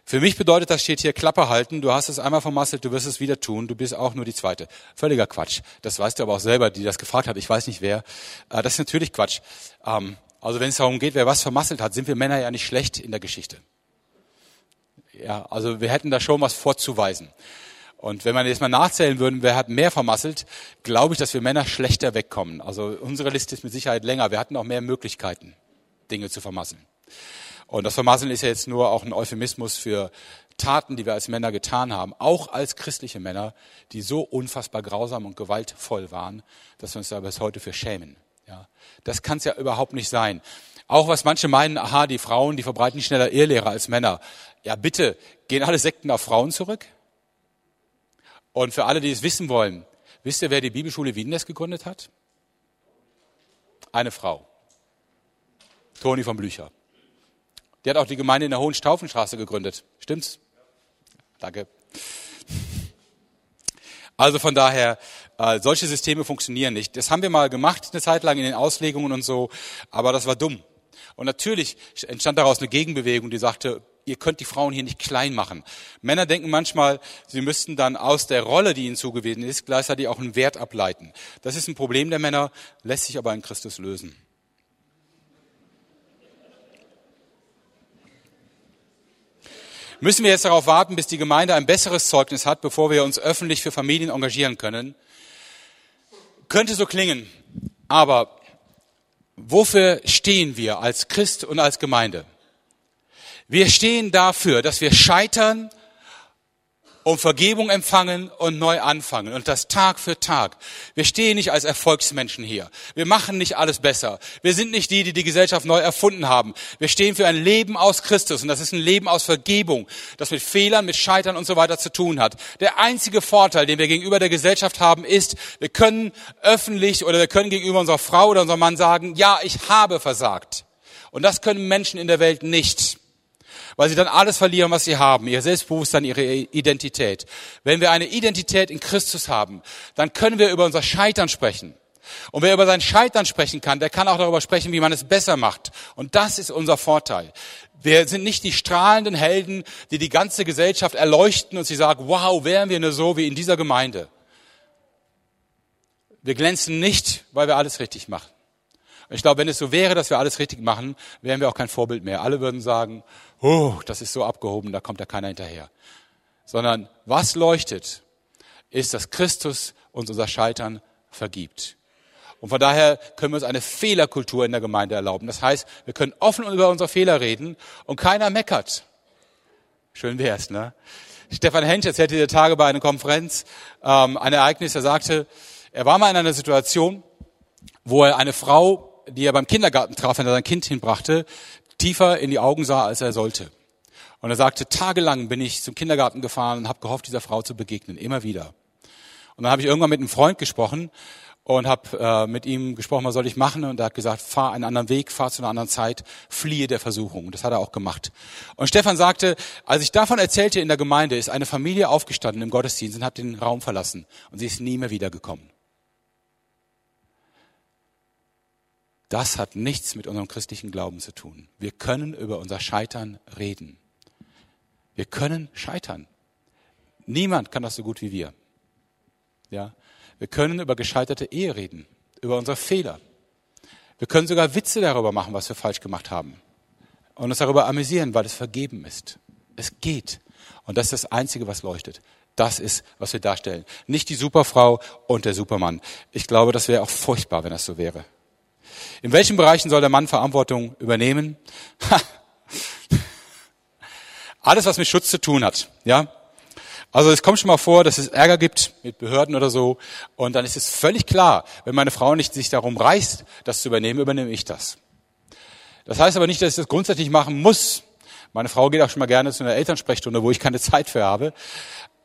Für mich bedeutet das steht hier Klappe halten. Du hast es einmal vermasselt, du wirst es wieder tun. Du bist auch nur die Zweite. Völliger Quatsch. Das weißt du aber auch selber, die das gefragt hat. Ich weiß nicht wer. Äh, das ist natürlich Quatsch. Ähm, also wenn es darum geht, wer was vermasselt hat, sind wir Männer ja nicht schlecht in der Geschichte. Ja, also wir hätten da schon was vorzuweisen. Und wenn man jetzt mal nachzählen würde, wer hat mehr vermasselt, glaube ich, dass wir Männer schlechter wegkommen. Also unsere Liste ist mit Sicherheit länger. Wir hatten auch mehr Möglichkeiten, Dinge zu vermasseln. Und das Vermasseln ist ja jetzt nur auch ein Euphemismus für Taten, die wir als Männer getan haben, auch als christliche Männer, die so unfassbar grausam und gewaltvoll waren, dass wir uns da bis heute für schämen. Ja, das kann es ja überhaupt nicht sein. Auch was manche meinen, aha, die Frauen, die verbreiten schneller Irrlehrer als Männer. Ja, bitte, gehen alle Sekten auf Frauen zurück? Und für alle, die es wissen wollen, wisst ihr, wer die Bibelschule Wiedenest gegründet hat? Eine Frau. Toni von Blücher. Die hat auch die Gemeinde in der Hohenstaufenstraße gegründet. Stimmt's? Danke. Also von daher, Äh, solche Systeme funktionieren nicht. Das haben wir mal gemacht eine Zeit lang in den Auslegungen und so, aber das war dumm. Und natürlich entstand daraus eine Gegenbewegung, die sagte, ihr könnt die Frauen hier nicht klein machen. Männer denken manchmal, sie müssten dann aus der Rolle, die ihnen zugewiesen ist, gleichzeitig auch einen Wert ableiten. Das ist ein Problem der Männer, lässt sich aber in Christus lösen. Müssen wir jetzt darauf warten, bis die Gemeinde ein besseres Zeugnis hat, bevor wir uns öffentlich für Familien engagieren können? Könnte so klingen, aber wofür stehen wir als Christ und als Gemeinde? Wir stehen dafür, dass wir scheitern um Vergebung empfangen und neu anfangen. Und das Tag für Tag. Wir stehen nicht als Erfolgsmenschen hier. Wir machen nicht alles besser. Wir sind nicht die, die die Gesellschaft neu erfunden haben. Wir stehen für ein Leben aus Christus. Und das ist ein Leben aus Vergebung, das mit Fehlern, mit Scheitern und so weiter zu tun hat. Der einzige Vorteil, den wir gegenüber der Gesellschaft haben, ist, wir können öffentlich oder wir können gegenüber unserer Frau oder unserem Mann sagen, ja, ich habe versagt. Und das können Menschen in der Welt nicht weil sie dann alles verlieren, was sie haben, ihr Selbstbewusstsein, ihre Identität. Wenn wir eine Identität in Christus haben, dann können wir über unser Scheitern sprechen. Und wer über sein Scheitern sprechen kann, der kann auch darüber sprechen, wie man es besser macht. Und das ist unser Vorteil. Wir sind nicht die strahlenden Helden, die die ganze Gesellschaft erleuchten und sie sagen, wow, wären wir nur so wie in dieser Gemeinde. Wir glänzen nicht, weil wir alles richtig machen. Ich glaube, wenn es so wäre, dass wir alles richtig machen, wären wir auch kein Vorbild mehr. Alle würden sagen, oh, das ist so abgehoben, da kommt ja keiner hinterher. Sondern was leuchtet, ist, dass Christus uns unser Scheitern vergibt. Und von daher können wir uns eine Fehlerkultur in der Gemeinde erlauben. Das heißt, wir können offen über unsere Fehler reden und keiner meckert. Schön wär's, ne? Stefan Hensch erzählte die Tage bei einer Konferenz ähm, ein Ereignis. Er sagte, er war mal in einer Situation, wo er eine Frau, die er beim Kindergarten traf, wenn er sein Kind hinbrachte, tiefer in die Augen sah, als er sollte. Und er sagte, tagelang bin ich zum Kindergarten gefahren und habe gehofft, dieser Frau zu begegnen, immer wieder. Und dann habe ich irgendwann mit einem Freund gesprochen und habe äh, mit ihm gesprochen, was soll ich machen? Und er hat gesagt, fahr einen anderen Weg, fahr zu einer anderen Zeit, fliehe der Versuchung. Und das hat er auch gemacht. Und Stefan sagte, als ich davon erzählte in der Gemeinde, ist eine Familie aufgestanden im Gottesdienst und hat den Raum verlassen. Und sie ist nie mehr wiedergekommen. Das hat nichts mit unserem christlichen Glauben zu tun. Wir können über unser Scheitern reden. Wir können scheitern. Niemand kann das so gut wie wir. Ja, wir können über gescheiterte Ehe reden, über unsere Fehler. Wir können sogar Witze darüber machen, was wir falsch gemacht haben und uns darüber amüsieren, weil es vergeben ist. Es geht. Und das ist das Einzige, was leuchtet. Das ist, was wir darstellen. Nicht die Superfrau und der Supermann. Ich glaube, das wäre auch furchtbar, wenn das so wäre. In welchen Bereichen soll der Mann Verantwortung übernehmen? Alles, was mit Schutz zu tun hat, ja. Also es kommt schon mal vor, dass es Ärger gibt mit Behörden oder so, und dann ist es völlig klar, wenn meine Frau nicht sich darum reißt, das zu übernehmen, übernehme ich das. Das heißt aber nicht, dass ich das grundsätzlich machen muss. Meine Frau geht auch schon mal gerne zu einer Elternsprechstunde, wo ich keine (laughs) Zeit für habe.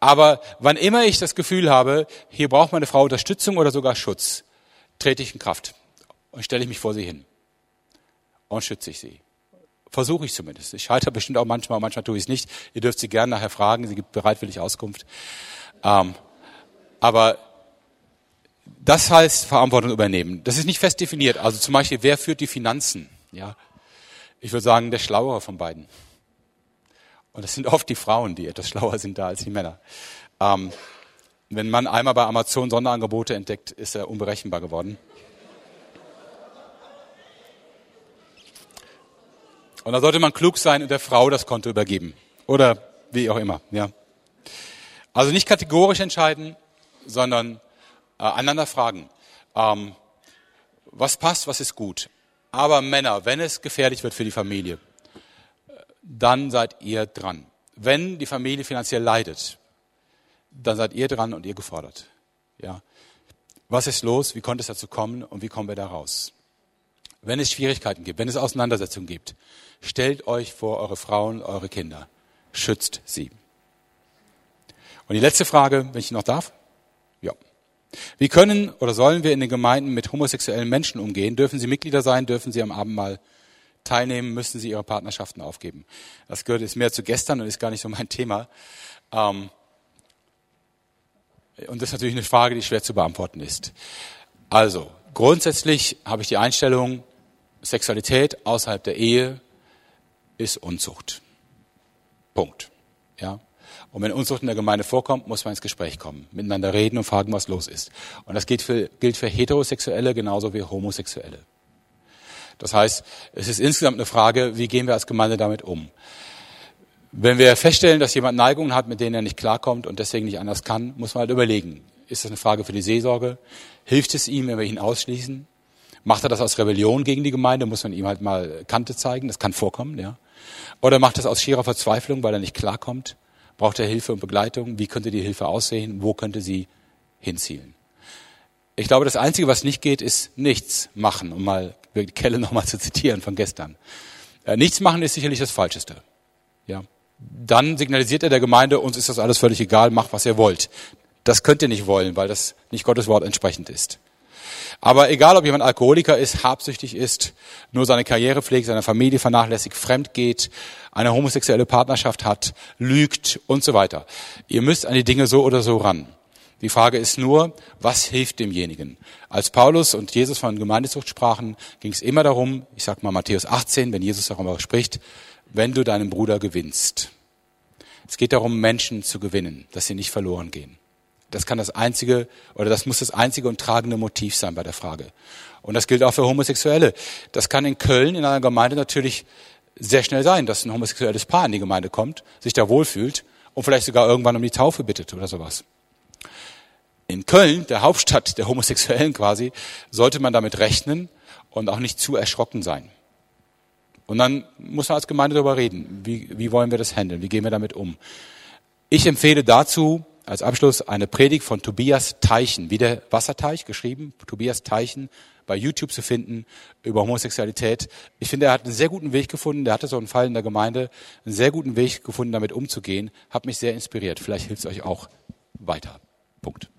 Aber wann immer ich das Gefühl habe, hier braucht meine Frau Unterstützung oder sogar Schutz, trete ich in Kraft und stelle ich mich vor sie hin und schütze ich sie. Versuche ich zumindest. Ich halte bestimmt auch manchmal, manchmal tue ich es nicht. Ihr dürft sie gerne nachher fragen, sie gibt bereitwillig Auskunft. Ähm, aber das heißt Verantwortung übernehmen. Das ist nicht fest definiert. Also zum Beispiel, wer führt die Finanzen? Ja, ich würde sagen, der Schlauere von beiden. Und das sind oft die Frauen, die etwas schlauer sind da als die Männer. Ähm, wenn man einmal bei Amazon Sonderangebote entdeckt, ist er unberechenbar geworden. Und da sollte man klug sein und der Frau das Konto übergeben. Oder wie auch immer, ja. Also nicht kategorisch entscheiden, sondern äh, einander fragen. Ähm, was passt, was ist gut. Aber Männer, wenn es gefährlich wird für die Familie, dann seid ihr dran. Wenn die Familie finanziell leidet, dann seid ihr dran und ihr gefordert. Ja. Was ist los? Wie konnte es dazu kommen? Und wie kommen wir da raus? Wenn es Schwierigkeiten gibt, wenn es Auseinandersetzungen gibt, stellt euch vor eure Frauen, eure Kinder. Schützt sie. Und die letzte Frage, wenn ich noch darf? Ja. Wie können oder sollen wir in den Gemeinden mit homosexuellen Menschen umgehen? Dürfen sie Mitglieder sein? Dürfen sie am Abendmahl teilnehmen? Müssen sie ihre Partnerschaften aufgeben? Das gehört ist mehr zu gestern und ist gar nicht so mein Thema. Ähm, Und das ist natürlich eine Frage, die schwer zu beantworten ist. Also, grundsätzlich habe ich die Einstellung, Sexualität außerhalb der Ehe ist Unzucht. Punkt. Ja. Und wenn Unzucht in der Gemeinde vorkommt, muss man ins Gespräch kommen, miteinander reden und fragen, was los ist. Und das gilt für, gilt für Heterosexuelle genauso wie Homosexuelle. Das heißt, es ist insgesamt eine Frage, wie gehen wir als Gemeinde damit um? Wenn wir feststellen, dass jemand Neigungen hat, mit denen er nicht klarkommt und deswegen nicht anders kann, muss man halt überlegen, ist das eine Frage für die Seelsorge? Hilft es ihm, wenn wir ihn ausschließen? Macht er das aus Rebellion gegen die Gemeinde? Muss man ihm halt mal Kante zeigen? Das kann vorkommen, ja. Oder macht er das aus schierer Verzweiflung, weil er nicht klarkommt? Braucht er Hilfe und Begleitung? Wie könnte die Hilfe aussehen? Wo könnte sie hinzielen? Ich glaube, das Einzige, was nicht geht, ist nichts machen, um mal Kelle (laughs) nochmal zu zitieren von gestern. Äh, nichts machen ist sicherlich das Falscheste. Ja. Dann signalisiert er der Gemeinde, uns ist das alles völlig egal, macht, was ihr wollt. Das könnt ihr nicht wollen, weil das nicht Gottes Wort entsprechend ist. Aber egal, ob jemand Alkoholiker ist, habsüchtig ist, nur seine Karriere pflegt, seine Familie vernachlässigt, fremd geht, eine homosexuelle Partnerschaft hat, lügt und so weiter. Ihr müsst an die Dinge so oder so ran. Die Frage ist nur, was hilft demjenigen? Als Paulus und Jesus von Gemeindezucht sprachen, ging es immer darum, ich sag mal Matthäus 18, wenn Jesus darüber spricht, wenn du deinen Bruder gewinnst. Es geht darum, Menschen zu gewinnen, dass sie nicht verloren gehen. Das kann das einzige oder das muss das einzige und tragende Motiv sein bei der Frage. Und das gilt auch für Homosexuelle. Das kann in Köln in einer Gemeinde natürlich sehr schnell sein, dass ein homosexuelles Paar in die Gemeinde kommt, sich da wohlfühlt und vielleicht sogar irgendwann um die Taufe bittet oder sowas. In Köln, der Hauptstadt der Homosexuellen quasi, sollte man damit rechnen und auch nicht zu erschrocken sein. Und dann muss man als Gemeinde darüber reden. Wie, wie wollen wir das handeln? Wie gehen wir damit um? Ich empfehle dazu als Abschluss eine Predigt von Tobias Teichen, wie der Wasserteich geschrieben, Tobias Teichen, bei YouTube zu finden über Homosexualität. Ich finde, er hat einen sehr guten Weg gefunden. Der hatte so einen Fall in der Gemeinde, einen sehr guten Weg gefunden, damit umzugehen. Hat mich sehr inspiriert. Vielleicht hilft es euch auch weiter. Punkt.